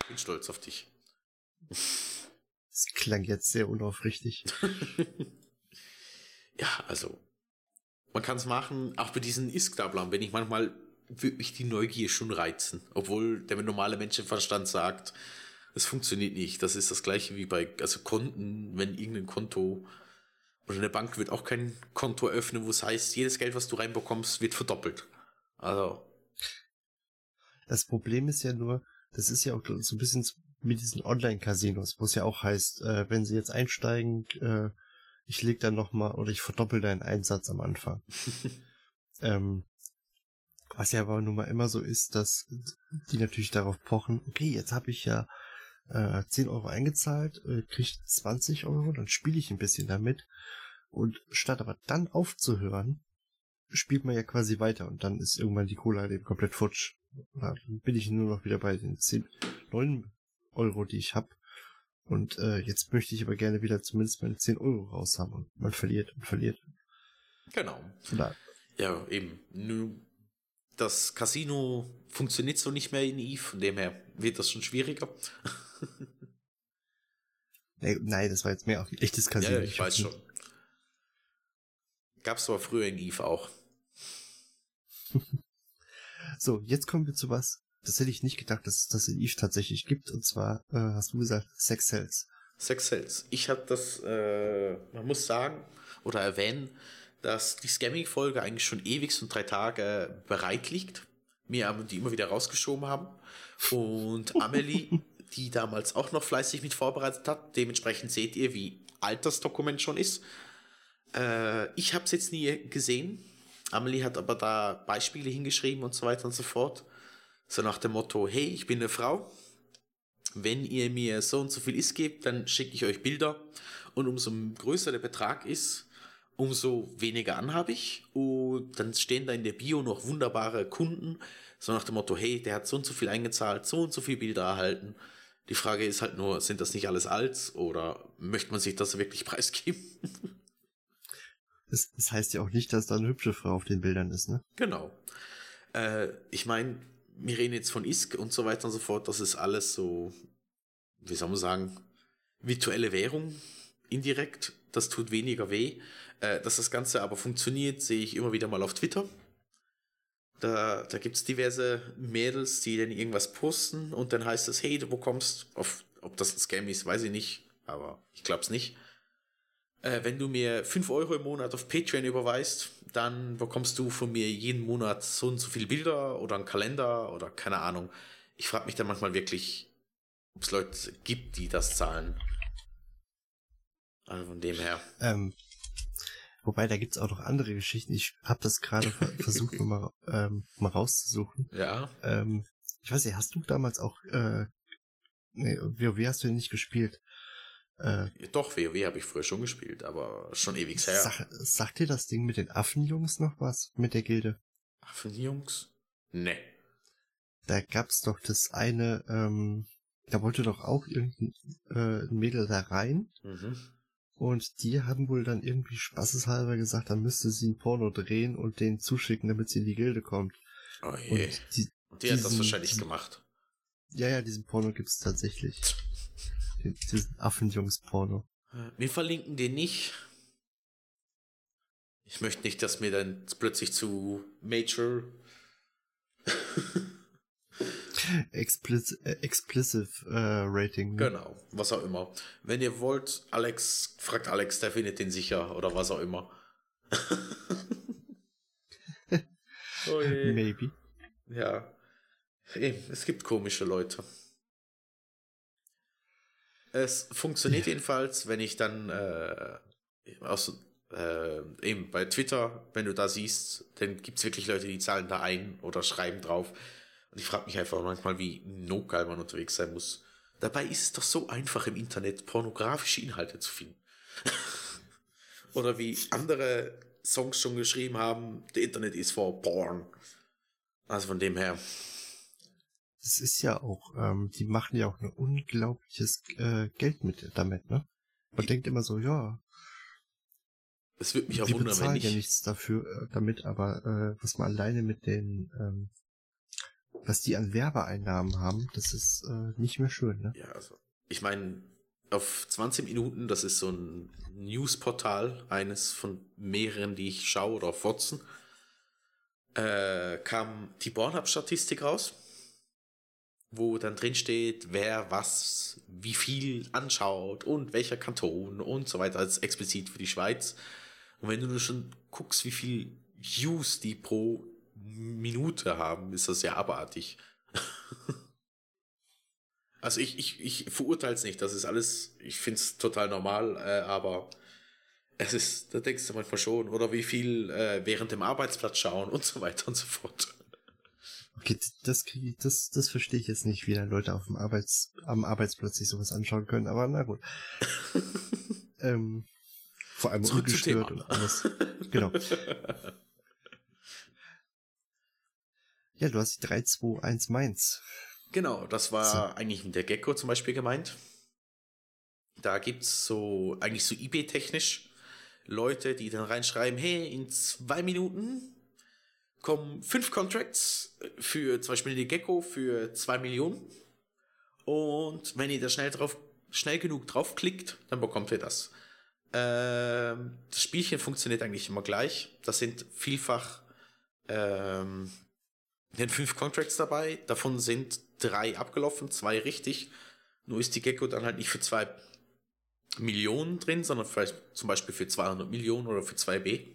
Ich bin stolz auf dich.
Das klang jetzt sehr unaufrichtig.
ja, also. Man kann es machen, auch bei diesen Isk-Tablern bin ich manchmal würde mich die Neugier schon reizen. Obwohl der normale Menschenverstand sagt, es funktioniert nicht. Das ist das gleiche wie bei also Konten, wenn irgendein Konto oder eine Bank wird auch kein Konto öffnen, wo es heißt, jedes Geld, was du reinbekommst, wird verdoppelt. Also.
Das Problem ist ja nur, das ist ja auch so ein bisschen mit diesen Online-Casinos, wo es ja auch heißt, äh, wenn sie jetzt einsteigen, äh, ich leg dann nochmal oder ich verdoppel deinen Einsatz am Anfang. ähm, was ja aber nun mal immer so ist, dass die natürlich darauf pochen, okay, jetzt habe ich ja äh, 10 Euro eingezahlt, äh, kriege 20 Euro, dann spiele ich ein bisschen damit. Und statt aber dann aufzuhören, spielt man ja quasi weiter und dann ist irgendwann die Cola halt eben komplett futsch. Dann bin ich nur noch wieder bei den 10, 9 Euro, die ich habe. Und äh, jetzt möchte ich aber gerne wieder zumindest meine 10 Euro raus haben. Und man verliert und verliert.
Genau. Ja, eben. Nur das Casino funktioniert so nicht mehr in Eve, von dem her wird das schon schwieriger.
Nein, das war jetzt mehr auf ein echtes Casino.
Ja, ich, ich weiß schon. Gab's aber früher in Eve auch.
so, jetzt kommen wir zu was. Das hätte ich nicht gedacht, dass es das in Eve tatsächlich gibt. Und zwar äh, hast du gesagt, Sex Cells.
Sex Cells. Ich habe das, äh, man muss sagen oder erwähnen, dass die Scamming-Folge eigentlich schon ewig und drei Tage bereit liegt. Mir die immer wieder rausgeschoben haben. Und Amelie, die damals auch noch fleißig mit vorbereitet hat. Dementsprechend seht ihr, wie alt das Dokument schon ist. Äh, ich habe es jetzt nie gesehen. Amelie hat aber da Beispiele hingeschrieben und so weiter und so fort. So nach dem Motto, hey, ich bin eine Frau. Wenn ihr mir so und so viel ist gebt, dann schicke ich euch Bilder. Und umso größer der Betrag ist, umso weniger anhabe ich. Und dann stehen da in der Bio noch wunderbare Kunden, So nach dem Motto, hey, der hat so und so viel eingezahlt, so und so viele Bilder erhalten. Die Frage ist halt nur, sind das nicht alles alt oder möchte man sich das wirklich preisgeben?
Das, das heißt ja auch nicht, dass da eine hübsche Frau auf den Bildern ist, ne?
Genau. Äh, ich meine, wir reden jetzt von ISK und so weiter und so fort. Das ist alles so, wie soll man sagen, virtuelle Währung indirekt. Das tut weniger weh. Äh, dass das Ganze aber funktioniert, sehe ich immer wieder mal auf Twitter. Da, da gibt es diverse Mädels, die dann irgendwas posten und dann heißt es, hey, du bekommst, auf, ob das ein Scam ist, weiß ich nicht, aber ich glaube es nicht. Äh, wenn du mir 5 Euro im Monat auf Patreon überweist, dann bekommst du von mir jeden Monat so und so viele Bilder oder einen Kalender oder keine Ahnung. Ich frage mich dann manchmal wirklich, ob es Leute gibt, die das zahlen. Also von dem her.
Ähm, wobei, da gibt's auch noch andere Geschichten. Ich habe das gerade versucht, mal, ähm, mal rauszusuchen.
Ja.
Ähm, ich weiß nicht, hast du damals auch, äh, nee, wie hast du denn nicht gespielt?
Äh, Doch, WoW habe ich früher schon gespielt, aber schon ewig her.
Sag, sagt dir das Ding mit den Affenjungs noch was? Mit der Gilde?
Affenjungs? Nee.
Da gab's doch das eine, ähm, da wollte doch auch irgendein äh, Mädel da rein.
Mhm.
Und die haben wohl dann irgendwie spaßeshalber gesagt, dann müsste sie ein Porno drehen und den zuschicken, damit sie in die Gilde kommt.
Oh je. Und die, die diesen, hat das wahrscheinlich diesen, gemacht.
Ja, ja, diesen Porno gibt's tatsächlich. Den, diesen Affenjungs-Porno.
Wir verlinken den nicht. Ich möchte nicht, dass mir dann plötzlich zu Major
Explicit, äh, explicit äh, Rating.
Ne? Genau, was auch immer. Wenn ihr wollt, Alex, fragt Alex, der findet den sicher oder was auch immer.
oh Maybe.
Ja. Eben, es gibt komische Leute. Es funktioniert ja. jedenfalls, wenn ich dann äh, aus, äh, eben bei Twitter, wenn du da siehst, dann gibt es wirklich Leute, die zahlen da ein oder schreiben drauf. Und ich frage mich einfach manchmal, wie notgeil man unterwegs sein muss. Dabei ist es doch so einfach im Internet, pornografische Inhalte zu finden. Oder wie andere Songs schon geschrieben haben, the Internet is for porn. Also von dem her.
Das ist ja auch, ähm, die machen ja auch ein unglaubliches äh, Geld mit damit, ne? Man ich denkt immer so, ja.
Es würde mich auch wundern, wenn
ich... ja nichts dafür äh, damit, aber äh, was man alleine mit den ähm, was die an Werbeeinnahmen haben, das ist äh, nicht mehr schön, ne?
Ja, also ich meine, auf 20 Minuten, das ist so ein Newsportal, eines von mehreren, die ich schaue oder auf Watson, äh, kam die Pornhub-Statistik raus, wo dann drin steht, wer was, wie viel anschaut und welcher Kanton und so weiter, als explizit für die Schweiz. Und wenn du nur schon guckst, wie viel Views die pro Minute haben, ist das ja abartig. also ich, ich, ich verurteile es nicht, das ist alles, ich finde es total normal, äh, aber es ist, da denkst du manchmal schon, oder wie viel äh, während dem Arbeitsplatz schauen und so weiter und so fort.
Okay, das kriege ich, das, das verstehe ich jetzt nicht, wie dann Leute auf dem Arbeits, am Arbeitsplatz sich sowas anschauen können, aber na gut. ähm, vor allem
Zurück ungestört und
alles. Genau. Ja, du hast die 321 Mainz.
Genau, das war so. eigentlich mit der Gecko zum Beispiel gemeint. Da gibt es so, eigentlich so eBay-technisch Leute, die dann reinschreiben, hey, in zwei Minuten kommen fünf Contracts für zum Beispiel die Gecko für zwei Millionen. Und wenn ihr da schnell drauf, schnell genug draufklickt, dann bekommt ihr das. Ähm, das Spielchen funktioniert eigentlich immer gleich. Das sind vielfach ähm, sind fünf Contracts dabei, davon sind drei abgelaufen, zwei richtig. Nur ist die Gecko dann halt nicht für zwei Millionen drin, sondern vielleicht zum Beispiel für 200 Millionen oder für 2B.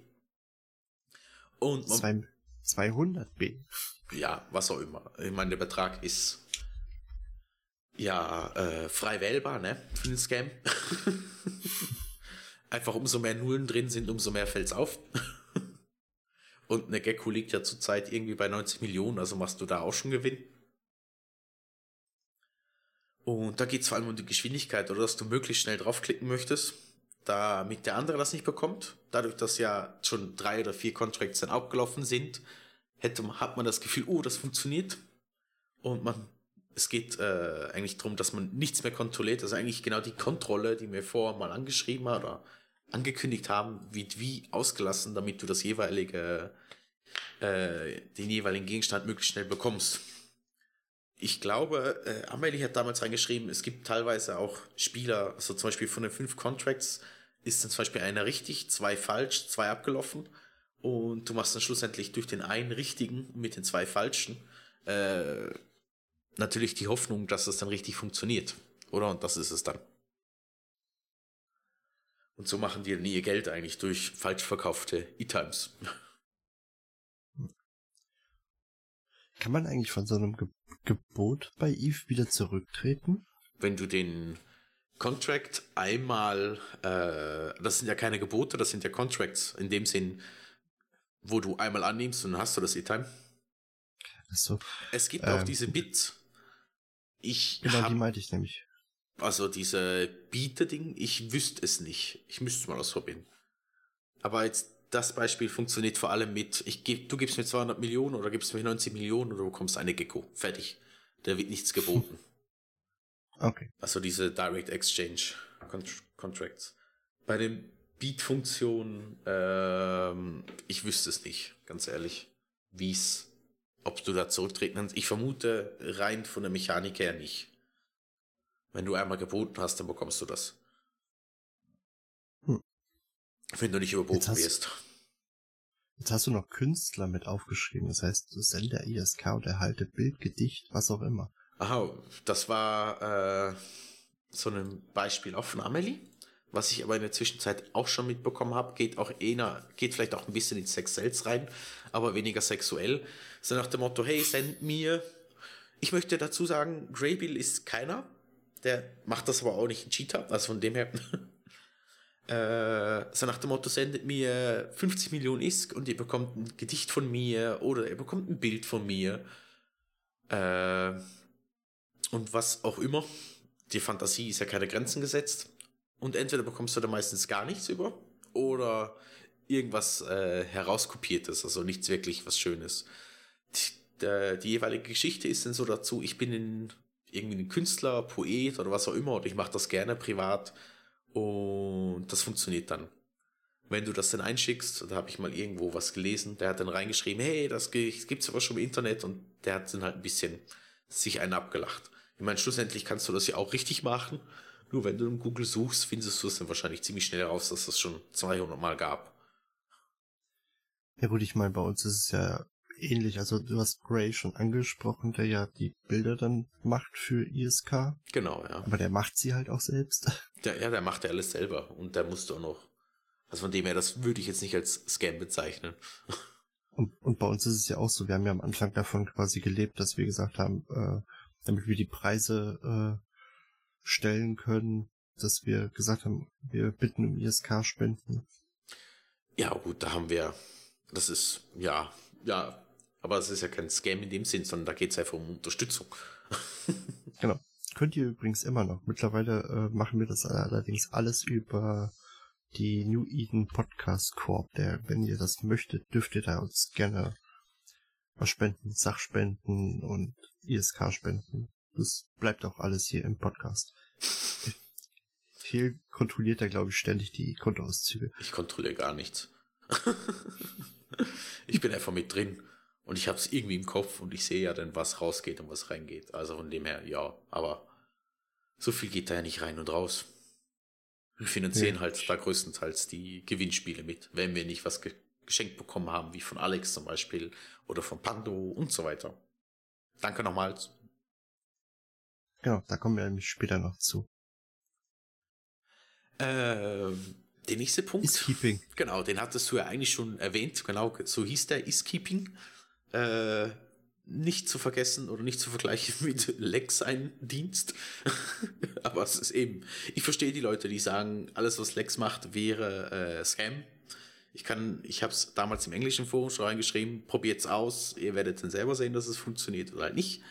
Und man, 200B.
Ja, was auch immer. Ich meine, der Betrag ist ja äh, frei wählbar, ne? Für den Scam. Einfach umso mehr Nullen drin sind, umso mehr fällt's auf. Und eine Gecko liegt ja zurzeit irgendwie bei 90 Millionen, also machst du da auch schon Gewinn. Und da geht es vor allem um die Geschwindigkeit oder dass du möglichst schnell draufklicken möchtest, damit der andere das nicht bekommt. Dadurch, dass ja schon drei oder vier Contracts dann abgelaufen sind, hätte, hat man das Gefühl, oh, das funktioniert. Und man, es geht äh, eigentlich darum, dass man nichts mehr kontrolliert. Also eigentlich genau die Kontrolle, die wir vorher mal angeschrieben haben oder angekündigt haben, wird wie ausgelassen, damit du das jeweilige, äh, den jeweiligen Gegenstand möglichst schnell bekommst. Ich glaube, äh, Amelie hat damals reingeschrieben, es gibt teilweise auch Spieler, also zum Beispiel von den fünf Contracts ist dann zum Beispiel einer richtig, zwei falsch, zwei abgelaufen und du machst dann schlussendlich durch den einen richtigen mit den zwei falschen äh, natürlich die Hoffnung, dass es dann richtig funktioniert. Oder? Und das ist es dann. Und so machen die nie ihr Geld eigentlich durch falsch verkaufte E-Times.
Kann man eigentlich von so einem Ge Gebot bei Eve wieder zurücktreten?
Wenn du den Contract einmal, äh, das sind ja keine Gebote, das sind ja Contracts, in dem Sinn, wo du einmal annimmst und dann hast du das E-Time.
So,
es gibt ähm, auch diese Bits. Ich
genau, hab, die meinte ich nämlich.
Also diese Bieter-Ding, ich wüsste es nicht. Ich müsste es mal ausprobieren. Aber jetzt das Beispiel funktioniert vor allem mit, ich geb, du gibst mir 200 Millionen oder gibst mir 90 Millionen oder du bekommst eine Gecko. Fertig. Da wird nichts geboten.
Okay.
Also diese Direct Exchange Contracts. Bei den Beat-Funktionen, ähm, ich wüsste es nicht, ganz ehrlich, wie es, ob du da zurücktreten kannst. Ich vermute rein von der Mechanik her nicht. Wenn du einmal geboten hast, dann bekommst du das. Hm. Wenn du nicht überboten jetzt wirst.
Jetzt hast du noch Künstler mit aufgeschrieben. Das heißt, Sender ISK und erhalte Bild, Gedicht, was auch immer.
Aha, das war äh, so ein Beispiel auch von Amelie. Was ich aber in der Zwischenzeit auch schon mitbekommen habe, geht auch eher, geht vielleicht auch ein bisschen in Sex Sales rein, aber weniger sexuell. So nach dem Motto, hey, send mir. Ich möchte dazu sagen, Greybill ist keiner, der macht das aber auch nicht in Cheetah, also von dem her. äh, so nach dem Motto, sendet mir 50 Millionen ISK und ihr bekommt ein Gedicht von mir oder ihr bekommt ein Bild von mir. Äh, und was auch immer. Die Fantasie ist ja keine Grenzen gesetzt. Und entweder bekommst du da meistens gar nichts über oder irgendwas äh, herauskopiertes, also nichts wirklich was Schönes. Die, die, die jeweilige Geschichte ist dann so dazu, ich bin in irgendwie ein Künstler, Poet oder was auch immer und ich mache das gerne privat und das funktioniert dann. Wenn du das dann einschickst, da habe ich mal irgendwo was gelesen, der hat dann reingeschrieben, hey, das gibt's aber schon im Internet und der hat dann halt ein bisschen sich einen abgelacht. Ich meine, schlussendlich kannst du das ja auch richtig machen, nur wenn du in Google suchst, findest du es dann wahrscheinlich ziemlich schnell raus, dass das schon 200 Mal gab.
Ja gut, ich meine, bei uns ist es ja ähnlich. Also du hast Gray schon angesprochen, der ja die Bilder dann macht für ISK.
Genau, ja.
Aber der macht sie halt auch selbst.
Der, ja, der macht ja alles selber und der musste auch noch. Also von dem her, das würde ich jetzt nicht als Scam bezeichnen.
Und, und bei uns ist es ja auch so, wir haben ja am Anfang davon quasi gelebt, dass wir gesagt haben, äh, damit wir die Preise äh, stellen können, dass wir gesagt haben, wir bitten um ISK-Spenden.
Ja, gut, da haben wir, das ist, ja, ja, aber es ist ja kein Scam in dem Sinn, sondern da geht es einfach um Unterstützung.
genau. Könnt ihr übrigens immer noch. Mittlerweile äh, machen wir das allerdings alles über die New Eden Podcast Corp. Der, wenn ihr das möchtet, dürft ihr da uns gerne was spenden, Sachspenden und ISK spenden. Das bleibt auch alles hier im Podcast. Viel kontrolliert er, glaube ich, ständig die Kontoauszüge.
Ich kontrolliere gar nichts. ich bin einfach mit drin. Und ich habe es irgendwie im Kopf und ich sehe ja dann, was rausgeht und was reingeht. Also von dem her, ja, aber so viel geht da ja nicht rein und raus. Wir finanzieren ja. halt da größtenteils die Gewinnspiele mit, wenn wir nicht was ge geschenkt bekommen haben, wie von Alex zum Beispiel oder von Pando und so weiter. Danke nochmals.
Genau, da kommen wir nämlich später noch zu.
Ähm, der nächste Punkt.
Iskeeping.
Genau, den hattest du ja eigentlich schon erwähnt. Genau, so hieß der Iskeeping. Äh, nicht zu vergessen oder nicht zu vergleichen mit Lex ein Dienst. Aber es ist eben, ich verstehe die Leute, die sagen, alles was Lex macht, wäre äh, Scam. Ich kann, ich habe es damals im englischen Forum schon reingeschrieben, probiert's aus, ihr werdet dann selber sehen, dass es funktioniert oder halt nicht.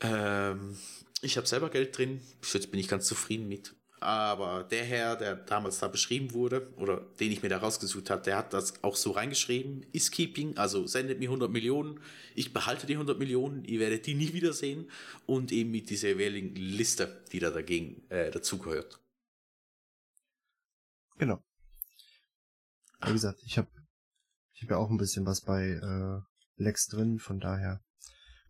Ähm, ich habe selber Geld drin, bis jetzt bin ich ganz zufrieden mit. Aber der Herr, der damals da beschrieben wurde, oder den ich mir da rausgesucht habe, der hat das auch so reingeschrieben. Is keeping, also sendet mir 100 Millionen, ich behalte die 100 Millionen, ihr werdet die nie wiedersehen. Und eben mit dieser jeweiligen Liste, die da dagegen äh, dazugehört.
Genau. Wie gesagt, ich habe ich hab ja auch ein bisschen was bei äh, Lex drin, von daher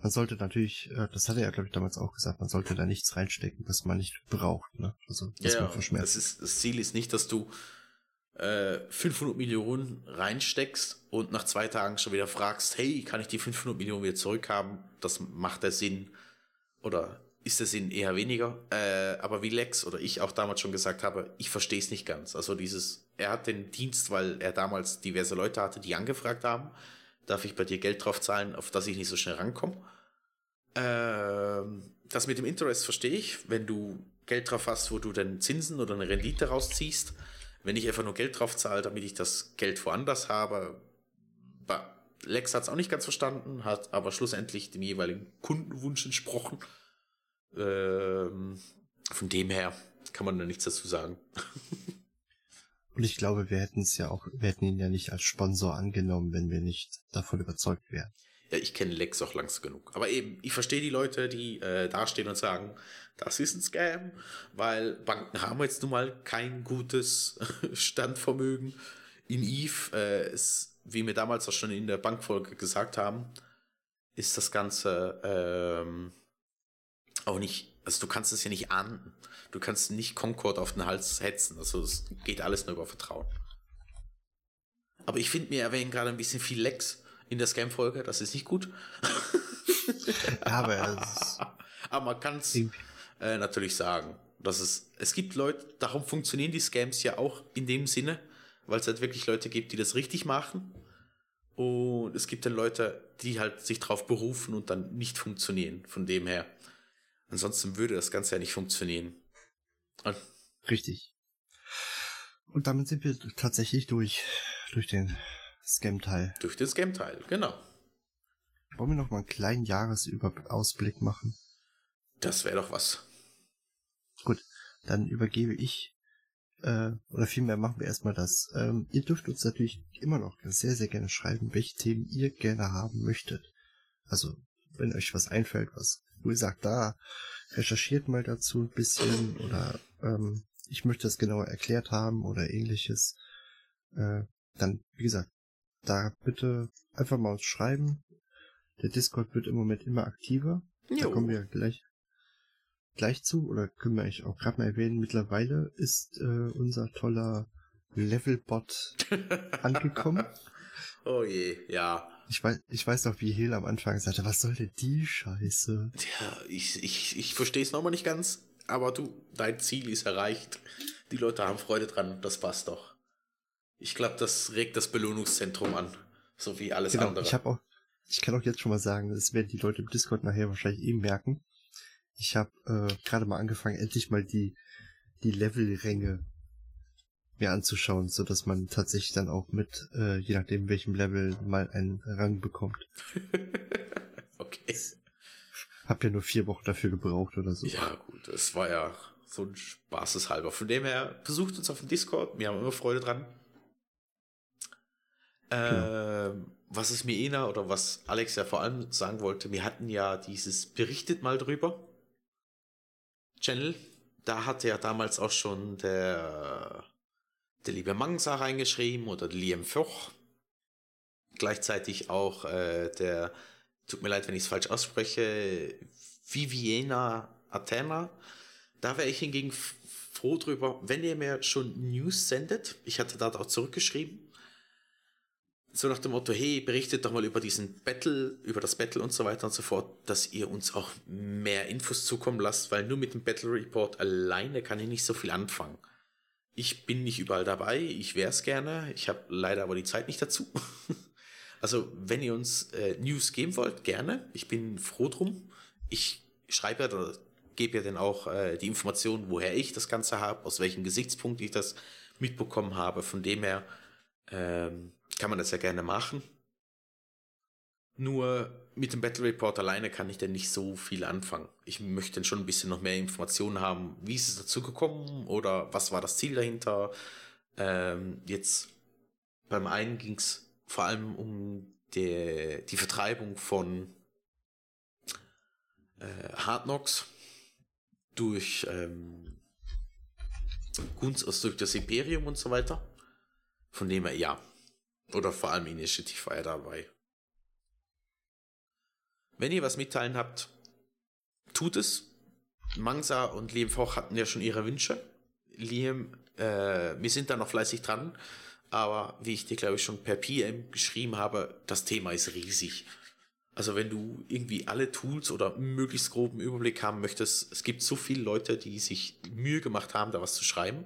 man sollte natürlich, äh, das hat er ja, glaube ich, damals auch gesagt, man sollte da nichts reinstecken, was man nicht braucht, ne? Also, was
ja, man verschmerzt. Das, ist, das Ziel ist nicht, dass du äh, 500 Millionen reinsteckst und nach zwei Tagen schon wieder fragst, hey, kann ich die 500 Millionen wieder zurückhaben? Das macht der Sinn. Oder ist der Sinn eher weniger? Äh, aber wie Lex oder ich auch damals schon gesagt habe, ich verstehe es nicht ganz. Also dieses, er hat den Dienst, weil er damals diverse Leute hatte, die angefragt haben darf ich bei dir Geld drauf zahlen, auf das ich nicht so schnell rankomme. Ähm, das mit dem Interest verstehe ich, wenn du Geld drauf hast, wo du dann Zinsen oder eine Rendite rausziehst. Wenn ich einfach nur Geld drauf zahle, damit ich das Geld woanders habe, Lex hat es auch nicht ganz verstanden, hat aber schlussendlich dem jeweiligen Kundenwunsch entsprochen. Ähm, von dem her kann man da nichts dazu sagen.
Und ich glaube, wir hätten es ja auch, wir hätten ihn ja nicht als Sponsor angenommen, wenn wir nicht davon überzeugt wären.
Ja, ich kenne Lex auch langsam genug. Aber eben, ich verstehe die Leute, die äh, dastehen und sagen, das ist ein Scam, weil Banken haben jetzt nun mal kein gutes Standvermögen. In Eve, äh, ist, wie wir damals auch schon in der Bankfolge gesagt haben, ist das Ganze ähm, auch nicht, also du kannst es ja nicht ahnden. Du kannst nicht Concord auf den Hals hetzen. Also es geht alles nur über Vertrauen. Aber ich finde, wir erwähnen gerade ein bisschen viel Lex in der Scam-Folge. Das ist nicht gut.
aber,
aber man kann es äh, natürlich sagen. Dass es, es gibt Leute, darum funktionieren die Scams ja auch in dem Sinne, weil es halt wirklich Leute gibt, die das richtig machen. Und es gibt dann Leute, die halt sich drauf berufen und dann nicht funktionieren. Von dem her. Ansonsten würde das Ganze ja nicht funktionieren.
Richtig. Und damit sind wir tatsächlich durch, durch den Scam-Teil.
Durch den Scam-Teil, genau.
Wollen wir noch mal einen kleinen Jahresausblick machen?
Das wäre doch was.
Gut, dann übergebe ich, äh, oder vielmehr machen wir erstmal das. Ähm, ihr dürft uns natürlich immer noch sehr, sehr gerne schreiben, welche Themen ihr gerne haben möchtet. Also, wenn euch was einfällt, was, wo ihr sagt, da recherchiert mal dazu ein bisschen oder ähm, ich möchte das genauer erklärt haben oder ähnliches, äh, dann, wie gesagt, da bitte einfach mal uns schreiben. Der Discord wird im Moment immer aktiver. Jo. Da kommen wir gleich gleich zu, oder können wir eigentlich auch gerade mal erwähnen, mittlerweile ist äh, unser toller Levelbot angekommen.
Oh je, ja.
Ich weiß, ich weiß noch, wie Hel am Anfang sagte, was soll denn die Scheiße?
Ja, ich, ich, ich verstehe es nochmal nicht ganz, aber du, dein Ziel ist erreicht. Die Leute haben Freude dran, das passt doch. Ich glaube, das regt das Belohnungszentrum an, so wie alles genau, andere.
Ich habe auch, ich kann auch jetzt schon mal sagen, das werden die Leute im Discord nachher wahrscheinlich eben merken. Ich habe äh, gerade mal angefangen, endlich mal die die Levelränge mir anzuschauen, so dass man tatsächlich dann auch mit, äh, je nachdem welchem Level, mal einen Rang bekommt.
okay.
Hab ja nur vier Wochen dafür gebraucht oder so.
Ja, gut, es war ja so ein Spaßeshalber. Von dem her, besucht uns auf dem Discord, wir haben immer Freude dran. Genau. Ähm, was es mir Ena oder was Alex ja vor allem sagen wollte, wir hatten ja dieses Berichtet mal drüber. Channel. Da hatte ja damals auch schon der der liebe Mangsa reingeschrieben oder Liam Foch. Gleichzeitig auch äh, der, tut mir leid, wenn ich es falsch ausspreche, Viviena Athena. Da wäre ich hingegen froh drüber, wenn ihr mir schon News sendet. Ich hatte da auch zurückgeschrieben. So nach dem Motto, hey, berichtet doch mal über diesen Battle, über das Battle und so weiter und so fort, dass ihr uns auch mehr Infos zukommen lasst, weil nur mit dem Battle Report alleine kann ich nicht so viel anfangen. Ich bin nicht überall dabei, ich wäre es gerne, ich habe leider aber die Zeit nicht dazu. also, wenn ihr uns äh, News geben wollt, gerne. Ich bin froh drum. Ich schreibe ja oder gebe ja dann auch äh, die Informationen, woher ich das Ganze habe, aus welchem Gesichtspunkt ich das mitbekommen habe. Von dem her ähm, kann man das ja gerne machen. Nur mit dem Battle Report alleine kann ich denn nicht so viel anfangen. Ich möchte dann schon ein bisschen noch mehr Informationen haben. Wie ist es dazu gekommen oder was war das Ziel dahinter? Ähm, jetzt beim einen ging es vor allem um die, die Vertreibung von äh, Hard Knocks durch ähm, Gunst, also durch das Imperium und so weiter. Von dem her, ja. Oder vor allem Initiative war er dabei. Wenn ihr was mitteilen habt, tut es. Mangsa und Liam Foch hatten ja schon ihre Wünsche. Liam, äh, wir sind da noch fleißig dran. Aber wie ich dir, glaube ich, schon per PM geschrieben habe, das Thema ist riesig. Also wenn du irgendwie alle Tools oder möglichst groben Überblick haben möchtest, es gibt so viele Leute, die sich Mühe gemacht haben, da was zu schreiben.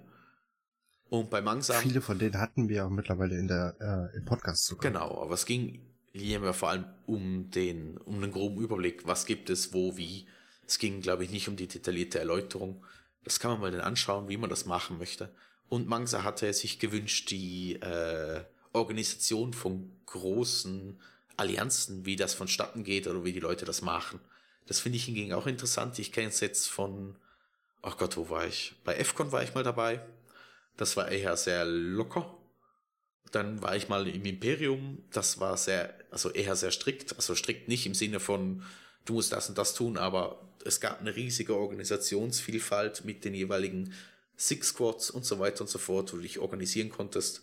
Und bei Mangsam.
Viele von denen hatten wir auch mittlerweile in der, äh, im Podcast
sogar. Genau, aber es ging hier ja vor allem um den, um den groben Überblick, was gibt es, wo, wie. Es ging, glaube ich, nicht um die detaillierte Erläuterung. Das kann man mal dann anschauen, wie man das machen möchte. Und Mangsa hatte sich gewünscht, die äh, Organisation von großen Allianzen, wie das vonstatten geht oder wie die Leute das machen. Das finde ich hingegen auch interessant. Ich kenne es jetzt von, ach Gott, wo war ich? Bei FCON war ich mal dabei. Das war eher sehr locker. Dann war ich mal im Imperium. Das war sehr, also eher sehr strikt. Also strikt nicht im Sinne von, du musst das und das tun, aber es gab eine riesige Organisationsvielfalt mit den jeweiligen Six Squads und so weiter und so fort, wo du dich organisieren konntest.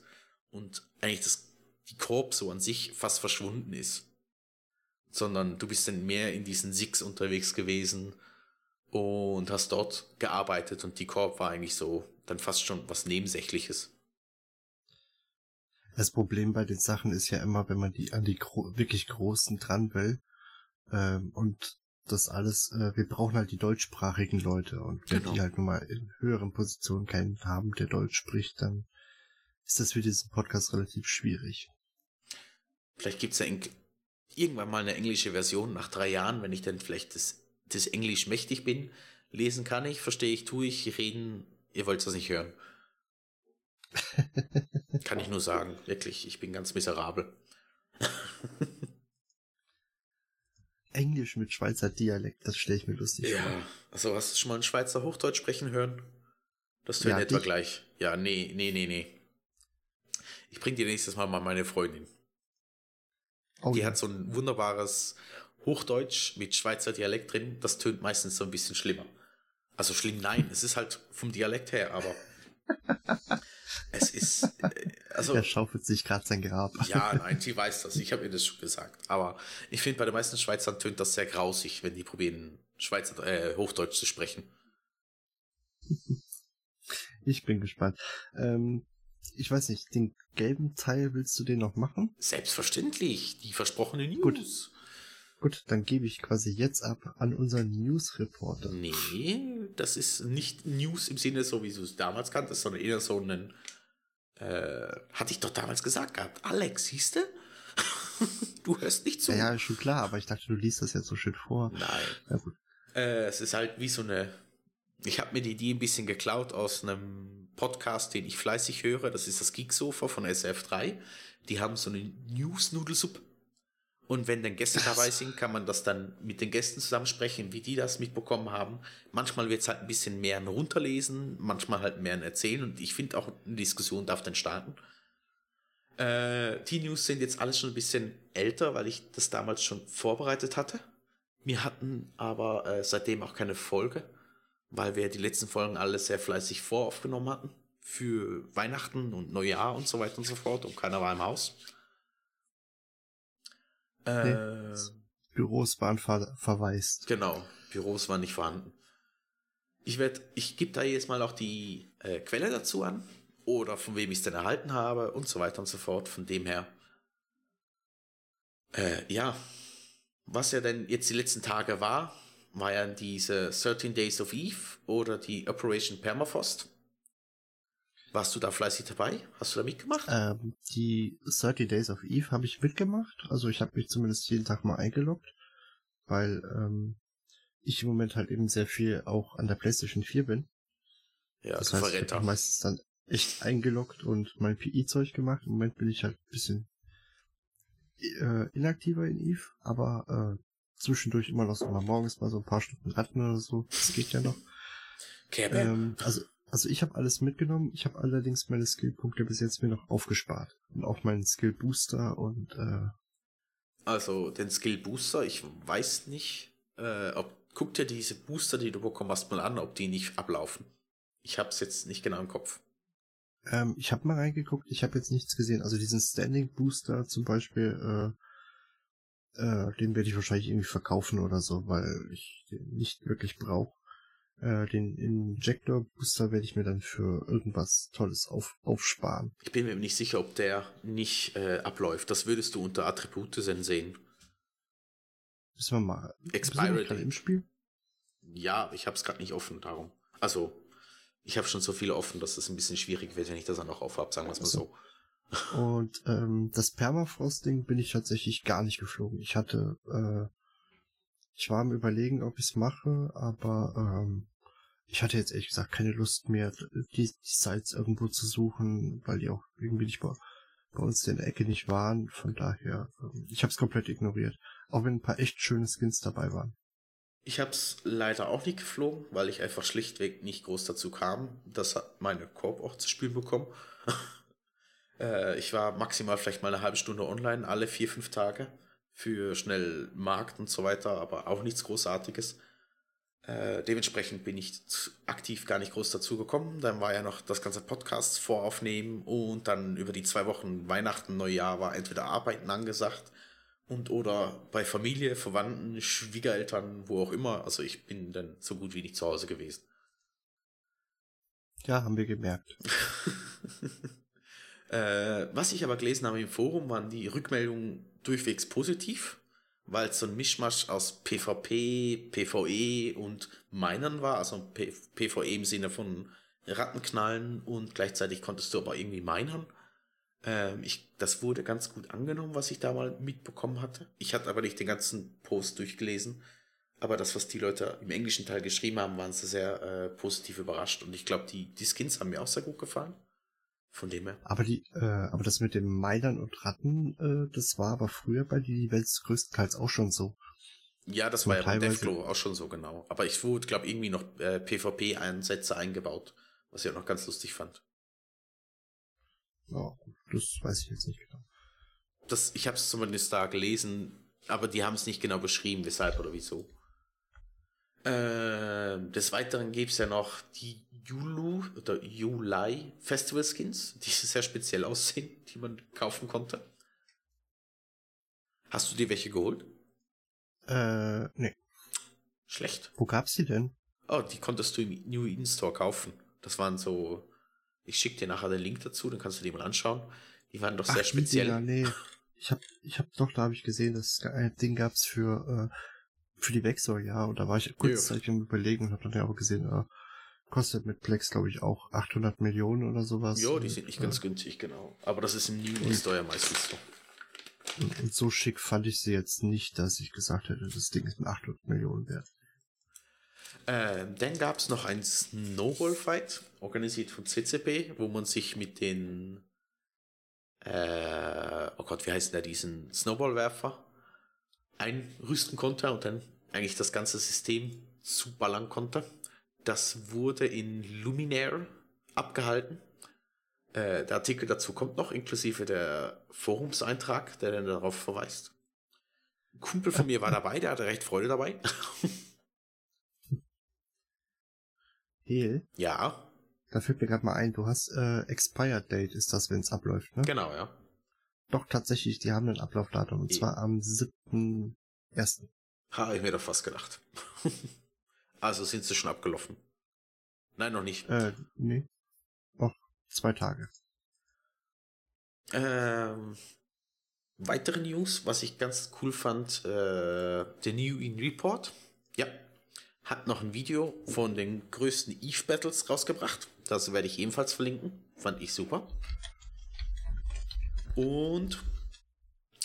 Und eigentlich das, die Korb so an sich fast verschwunden ist. Sondern du bist dann mehr in diesen Six unterwegs gewesen und hast dort gearbeitet und die Korb war eigentlich so dann fast schon was Nebensächliches.
Das Problem bei den Sachen ist ja immer, wenn man die an die gro wirklich großen dran will ähm, und das alles, äh, wir brauchen halt die deutschsprachigen Leute und wenn genau. die halt nun mal in höheren Positionen keinen haben, der Deutsch spricht, dann ist das für diesen Podcast relativ schwierig.
Vielleicht gibt's ja irgendwann mal eine englische Version nach drei Jahren, wenn ich dann vielleicht das, das Englisch mächtig bin. Lesen kann ich, verstehe ich, tue ich, reden, ihr wollt das nicht hören. kann ich nur sagen, wirklich, ich bin ganz miserabel.
Englisch mit Schweizer Dialekt, das stelle ich mir lustig
ja. vor. Ja, also hast du schon mal einen Schweizer Hochdeutsch sprechen hören? Das tut ja, etwa dich? gleich. Ja, nee, nee, nee, nee. Ich bring dir nächstes Mal mal meine Freundin. Oh, die ja. hat so ein wunderbares Hochdeutsch mit Schweizer Dialekt drin. Das tönt meistens so ein bisschen schlimmer. Also schlimm, nein, es ist halt vom Dialekt her, aber es ist, äh, also.
Er schaufelt sich gerade sein Grab.
Ja, nein, sie weiß das. Ich habe ihr das schon gesagt. Aber ich finde, bei den meisten Schweizern tönt das sehr grausig, wenn die probieren, Schweizer, äh, Hochdeutsch zu sprechen.
Ich bin gespannt. Ähm, ich weiß nicht, den gelben Teil willst du den noch machen?
Selbstverständlich, die versprochene News.
Gut. Gut, dann gebe ich quasi jetzt ab an unseren News-Reporter.
Nee, das ist nicht News im Sinne, so wie du es damals kanntest, sondern eher so ein, äh, hatte ich doch damals gesagt gehabt. Alex, siehst du? du hörst nicht zu.
Ja, ja, schon klar, aber ich dachte, du liest das jetzt so schön vor.
Nein. Ja, gut. Äh, es ist halt wie so eine, ich habe mir die Idee ein bisschen geklaut aus einem Podcast, den ich fleißig höre. Das ist das Geeksofa von SF3. Die haben so eine News-Nudelsuppe und wenn dann Gäste dabei sind, kann man das dann mit den Gästen zusammensprechen, wie die das mitbekommen haben. Manchmal wird es halt ein bisschen mehr ein Runterlesen, manchmal halt mehr ein Erzählen. Und ich finde auch, eine Diskussion darf dann starten. Äh, die News sind jetzt alles schon ein bisschen älter, weil ich das damals schon vorbereitet hatte. Wir hatten aber äh, seitdem auch keine Folge, weil wir die letzten Folgen alle sehr fleißig voraufgenommen hatten. Für Weihnachten und Neujahr und so weiter und so fort. Und keiner war im Haus.
Nee, äh, Büros waren ver verwaist.
Genau, Büros waren nicht vorhanden. Ich werde, ich gebe da jetzt mal auch die äh, Quelle dazu an oder von wem ich es denn erhalten habe und so weiter und so fort. Von dem her, äh, ja, was ja denn jetzt die letzten Tage war, war ja diese 13 Days of Eve oder die Operation Permafrost. Warst du da fleißig dabei? Hast du da mitgemacht?
Ähm, die 30 Days of Eve habe ich mitgemacht. Also ich habe mich zumindest jeden Tag mal eingeloggt, weil ähm, ich im Moment halt eben sehr viel auch an der PlayStation 4 bin.
Ja, das heißt, ich habe
meistens dann echt eingeloggt und mein PI-Zeug gemacht. Im Moment bin ich halt ein bisschen äh, inaktiver in Eve, aber äh, zwischendurch immer noch so mal morgens mal so ein paar Stunden Ratten oder so. Das geht ja noch.
Okay,
Ähm, also, also ich habe alles mitgenommen. Ich habe allerdings meine Skillpunkte bis jetzt mir noch aufgespart. Und auch meinen Skill Booster und äh,
Also den Skill Booster, ich weiß nicht, äh, ob guck dir diese Booster, die du bekommen hast, mal an, ob die nicht ablaufen. Ich hab's jetzt nicht genau im Kopf.
ähm, ich habe mal reingeguckt. Ich habe jetzt nichts gesehen. Also diesen Standing Booster zum Beispiel, äh, äh, den werde ich wahrscheinlich irgendwie verkaufen oder so, weil ich den nicht wirklich brauche. Äh, den Injector Booster werde ich mir dann für irgendwas Tolles auf, aufsparen.
Ich bin mir nicht sicher, ob der nicht äh, abläuft. Das würdest du unter Attribute sehen.
Müssen wir mal. Wir gerade im Spiel?
Ja, ich hab's gerade nicht offen, darum. Also, ich habe schon so viele offen, dass es ein bisschen schwierig wird, wenn ich das dann noch aufhab, sagen wir es mal so.
Und ähm, das Permafrost-Ding bin ich tatsächlich gar nicht geflogen. Ich hatte, äh, ich war am überlegen, ob ich es mache, aber ähm, ich hatte jetzt ehrlich gesagt keine Lust mehr, die, die Sites irgendwo zu suchen, weil die auch irgendwie nicht bei, bei uns in der Ecke nicht waren. Von daher, ähm, ich habe es komplett ignoriert. Auch wenn ein paar echt schöne Skins dabei waren.
Ich hab's leider auch nicht geflogen, weil ich einfach schlichtweg nicht groß dazu kam. Das hat meine Korb auch zu spielen bekommen. äh, ich war maximal vielleicht mal eine halbe Stunde online, alle vier, fünf Tage. Für schnell Markt und so weiter, aber auch nichts Großartiges. Äh, dementsprechend bin ich aktiv gar nicht groß dazu gekommen. Dann war ja noch das ganze Podcast voraufnehmen und dann über die zwei Wochen Weihnachten, Neujahr war entweder Arbeiten angesagt und oder bei Familie, Verwandten, Schwiegereltern, wo auch immer. Also ich bin dann so gut wie nicht zu Hause gewesen.
Ja, haben wir gemerkt.
Äh, was ich aber gelesen habe im Forum, waren die Rückmeldungen durchwegs positiv, weil es so ein Mischmasch aus PvP, PvE und Minern war, also PvE im Sinne von Rattenknallen und gleichzeitig konntest du aber irgendwie minern. Ähm, ich, das wurde ganz gut angenommen, was ich da mal mitbekommen hatte. Ich hatte aber nicht den ganzen Post durchgelesen. Aber das, was die Leute im englischen Teil geschrieben haben, waren sie sehr äh, positiv überrascht. Und ich glaube, die, die Skins haben mir auch sehr gut gefallen. Von dem her.
Aber die, äh, aber das mit dem Meilern und Ratten, äh, das war aber früher bei die Welt größtenteils auch schon so.
Ja, das
So
war ja bei Deathglow auch schon so genau. Aber ich wurde, glaube irgendwie noch äh, PvP-Einsätze eingebaut, was ich auch noch ganz lustig fand.
Ja, das weiß ich jetzt nicht genau.
Das, ich habe es zumindest da gelesen, aber die haben es nicht genau beschrieben, weshalb oder wieso. Äh, des Weiteren gibt es ja noch die Yulu oder Julai Festival Skins, die sehr speziell aussehen, die man kaufen konnte. Hast du dir welche geholt?
Äh, nee.
Schlecht.
Wo gab's die denn?
Oh, die konntest du im New Eden Store kaufen. Das waren so. Ich schicke dir nachher den Link dazu, dann kannst du die mal anschauen. Die waren doch sehr
die
speziell.
Dinger, nee. Ich hab, ich hab doch, da habe ich gesehen, dass es ein Ding gab's für, äh, für die Vexor, ja. Und da war ich kurzzeitig am überlegen und hab dann ja auch gesehen, äh, kostet mit Plex, glaube ich, auch 800 Millionen oder sowas.
Ja, die sind nicht ganz
äh,
günstig, genau. Aber das ist im New Eden
Und-
Store ja meistens so.
Und, und so schick fand ich sie jetzt nicht, dass ich gesagt hätte, das Ding ist mit 800 Millionen wert.
Ähm, dann gab es noch ein Snowball-Fight, organisiert von CCP, wo man sich mit den. Äh, oh Gott, wie heißt der, diesen Snowballwerfer einrüsten konnte und dann eigentlich das ganze System zuballern konnte. Das wurde in Luminaire abgehalten. Äh, der Artikel dazu kommt noch, inklusive der Forumseintrag, der dann darauf verweist. Ein Kumpel von mir war dabei, der hatte recht Freude dabei.
Hehl,
ja,
da fällt mir gerade mal ein, du hast äh, Expired Date, ist das, wenn es abläuft, ne?
genau, ja.
Doch, tatsächlich, die haben ein Ablaufdatum, und
Eh.
zwar am 7.1.
Habe ich mir doch fast gedacht. also sind sie schon abgelaufen. Nein, noch nicht.
Äh, nee. Noch zwei Tage.
Ähm, weitere News, was ich ganz cool fand, äh, der New In Report. Ja, hat noch ein Video von den größten Eve Battles rausgebracht. Das werde ich ebenfalls verlinken. Fand ich super. Und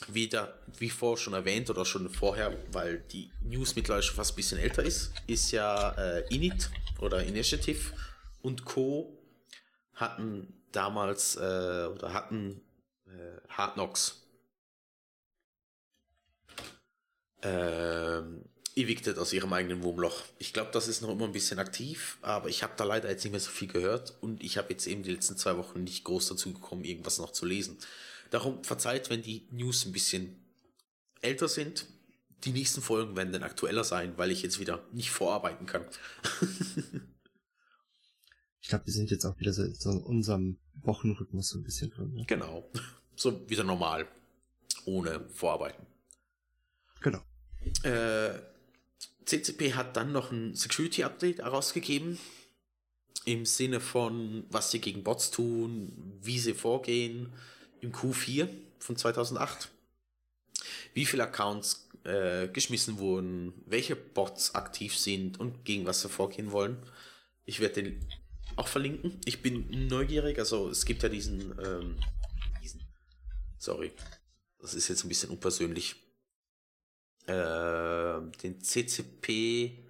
wieder, wie vorher schon erwähnt oder schon vorher, weil die News mittlerweile schon fast ein bisschen älter ist, ist ja äh, Init oder Initiative und Co. hatten damals äh, oder hatten äh, Hard Knocks ähm, evicted aus ihrem eigenen Wurmloch. Ich glaube, das ist noch immer ein bisschen aktiv, aber ich habe da leider jetzt nicht mehr so viel gehört und ich habe jetzt eben die letzten zwei Wochen nicht groß dazu gekommen, irgendwas noch zu lesen. Darum verzeiht, wenn die News ein bisschen älter sind. Die nächsten Folgen werden dann aktueller sein, weil ich jetzt wieder nicht vorarbeiten kann.
ich glaube, wir sind jetzt auch wieder so, so in unserem Wochenrhythmus so ein bisschen drin. Ne?
Genau. So wieder normal. Ohne Vorarbeiten.
Genau.
Äh, CCP hat dann noch ein Security-Update herausgegeben. Im Sinne von, was sie gegen Bots tun, wie sie vorgehen im Q4 von 2008. Wie viele Accounts äh, geschmissen wurden, welche Bots aktiv sind und gegen was sie vorgehen wollen. Ich werde den auch verlinken. Ich bin neugierig, also es gibt ja diesen, ähm, diesen sorry, das ist jetzt ein bisschen unpersönlich äh, den CCP.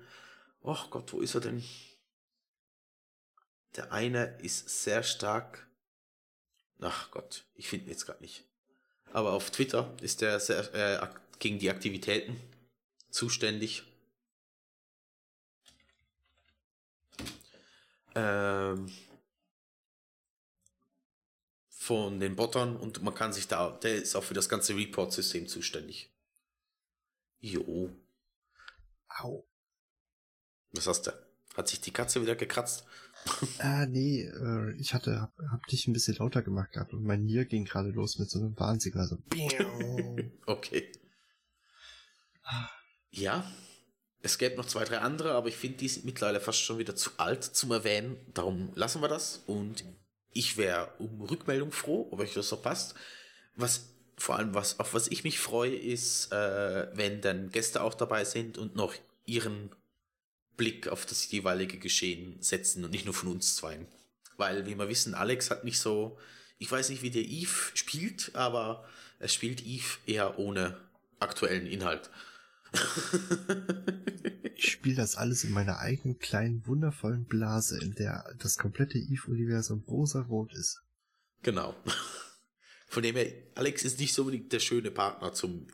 Oh Gott, wo ist er denn? Der eine ist sehr stark. Ach Gott, ich finde ihn jetzt gerade nicht. Aber auf Twitter ist der sehr, äh, gegen die Aktivitäten zuständig. Ähm, von den Bottern und man kann sich da, der ist auch für das ganze Report-System zuständig. Jo.
Au.
Was hast du? Hat sich die Katze wieder gekratzt?
Ah, nee, äh, ich hatte, hab, hab dich ein bisschen lauter gemacht gehabt und mein Nier ging gerade los mit so einem Warnsignal. So.
okay. Ja, es gäbe noch zwei, drei andere, aber ich finde, die sind mittlerweile fast schon wieder zu alt zum Erwähnen. Darum lassen wir das und ich wäre um Rückmeldung froh, ob euch das so passt. Was vor allem, was, auf was ich mich freue, ist, äh, wenn dann Gäste auch dabei sind und noch ihren Blick auf das jeweilige Geschehen setzen und nicht nur von uns zwei. Weil, wie wir wissen, Alex hat nicht so, ich weiß nicht, wie der Eve spielt, aber er spielt Eve eher ohne aktuellen Inhalt.
ich spiele das alles in meiner eigenen kleinen, wundervollen Blase, in der das komplette Eve-Universum rosa-rot ist.
Genau. Von dem her, Alex ist nicht so unbedingt der schöne Partner zum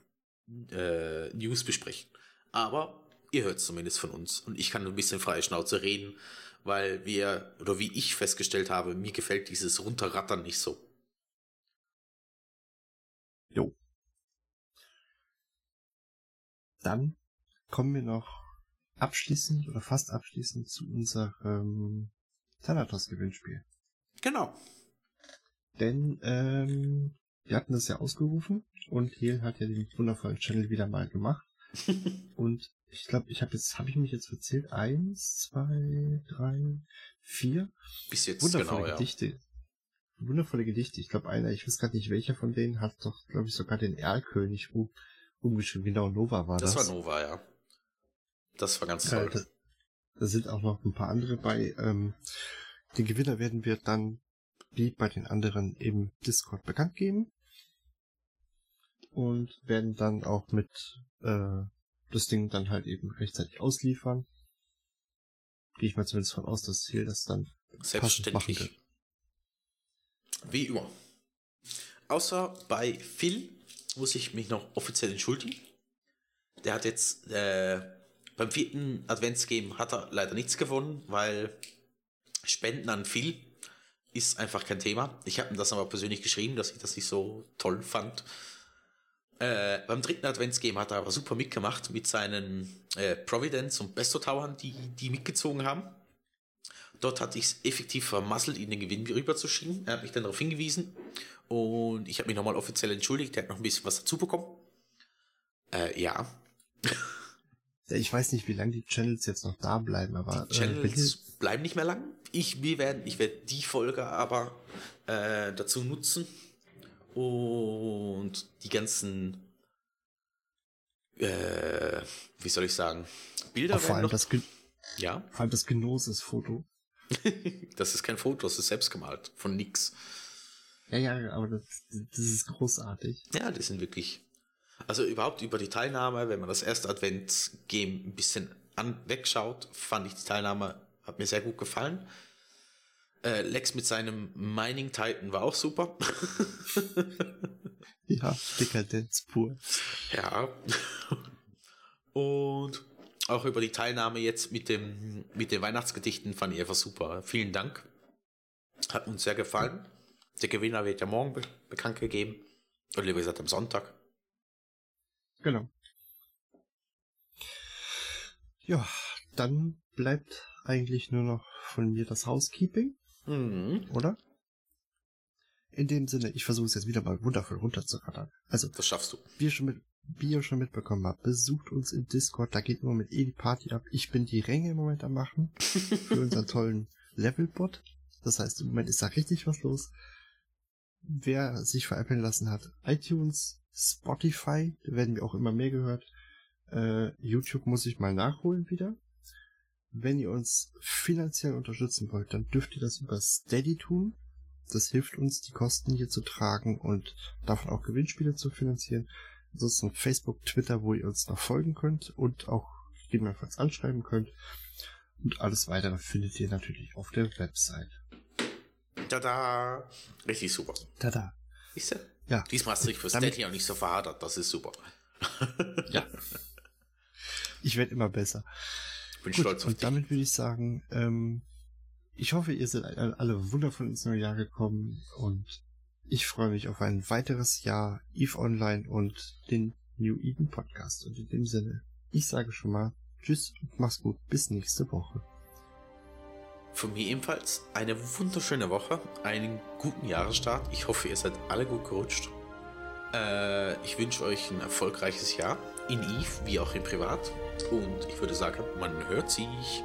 äh, News besprechen. Aber ihr hört es zumindest von uns. Und ich kann ein bisschen freie Schnauze reden, weil wir, oder wie ich festgestellt habe, mir gefällt dieses Runterrattern nicht so.
Jo. Dann kommen wir noch abschließend oder fast abschließend zu unserem Thanatos-Gewinnspiel.
Genau.
Denn ähm, wir hatten das ja ausgerufen und Hel hat ja den wundervollen Channel wieder mal gemacht. und ich glaube, ich habe jetzt, habe ich mich jetzt verzählt? Eins, zwei, drei, vier.
Bis jetzt
wundervolle
genau,
Gedichte. Ja. Wundervolle Gedichte. Ich glaube, einer, ich weiß gerade nicht welcher von denen, hat doch, glaube ich, sogar den Erlkönig um, umgeschrieben. Genau, Nova war das.
Das war Nova, ja. Das war ganz toll.
Ja, da, da, sind auch noch ein paar andere bei. Ähm, den Gewinner werden wir dann wie bei den anderen im Discord bekannt geben und werden dann auch mit äh, das Ding dann halt eben rechtzeitig ausliefern. Gehe ich mal zumindest von aus, dass Ziel das dann
selbstverständlich wie immer. Außer bei Phil muss ich mich noch offiziell entschuldigen. Der hat jetzt äh, beim vierten Adventsgame hat er leider nichts gewonnen, weil Spenden an Phil ist einfach kein Thema. Ich habe ihm das aber persönlich geschrieben, dass ich das nicht so toll fand. Äh, beim dritten Adventsgame hat er aber super mitgemacht mit seinen äh, Providence und Besto Towern, die, die mitgezogen haben. Dort hatte ich es effektiv vermasselt, ihn den Gewinn rüberzuschieben. Er hat mich dann darauf hingewiesen und ich habe mich nochmal offiziell entschuldigt. Er hat noch ein bisschen was dazu bekommen. Äh, ja.
Ich weiß nicht, wie lange die Channels jetzt noch da bleiben, aber.
Die Channels äh, bleiben nicht mehr lang. Ich, wir werden, ich werde die Folge aber äh, dazu nutzen und die ganzen, äh, wie soll ich sagen, Bilder
vor allem
noch,
das
ja.
Vor allem das Gnosis-Foto.
das ist kein Foto, das ist selbst gemalt von nix.
Ja, ja, aber das, das ist großartig.
Ja, die sind wirklich. Also überhaupt über die Teilnahme, wenn man das erste Advent-Game ein bisschen an, wegschaut, fand ich die Teilnahme hat mir sehr gut gefallen. Äh, Lex mit seinem Mining Titan war auch super.
ja, Dekadenz pur.
Ja. Und auch über die Teilnahme jetzt mit, dem, mit den Weihnachtsgedichten fand ich einfach super. Vielen Dank. Hat uns sehr gefallen. Der Gewinner wird ja morgen be bekannt gegeben. Oder lieber gesagt am Sonntag.
Genau. Ja, dann bleibt eigentlich nur noch von mir das Housekeeping,
Mhm.
oder? In dem Sinne, ich versuche es jetzt wieder mal wundervoll runterzurattern. Also,
Das schaffst du.
wie ihr schon, mit, wie ihr schon mitbekommen habt, besucht uns im Discord, da geht immer mit eh die Party ab. Ich bin die Ränge im Moment am machen für unseren tollen Levelbot. Das heißt, im Moment ist da richtig was los. Wer sich veräppeln lassen hat, iTunes, Spotify, da werden wir auch immer mehr gehört. Äh, YouTube muss ich mal nachholen wieder. Wenn ihr uns finanziell unterstützen wollt, dann dürft ihr das über Steady tun. Das hilft uns, die Kosten hier zu tragen und davon auch Gewinnspiele zu finanzieren. Ansonsten Facebook, Twitter, wo ihr uns noch folgen könnt und auch gegebenenfalls anschreiben könnt. Und alles weitere findet ihr natürlich auf der Website.
Tada! Richtig super.
Tada.
Siehst du?
Ja.
Diesmal hast du dich für
Damit-
Steady auch nicht so verhadert. Das ist super.
Ja. Ich werde immer besser.
Bin
Gut,
stolz auf
und
dich.
damit würde ich sagen, ähm, ich hoffe, ihr seid alle alle wundervoll ins neue Jahr gekommen und ich freue mich auf ein weiteres Jahr EVE Online und den New Eden Podcast. Und in dem Sinne, ich sage schon mal Tschüss und mach's gut. Bis nächste Woche.
Von mir ebenfalls eine wunderschöne Woche, einen guten Jahresstart. Ich hoffe, ihr seid alle gut gerutscht. Äh, ich wünsche euch ein erfolgreiches Jahr in Eve wie auch in Privat. Und ich würde sagen, man hört sich.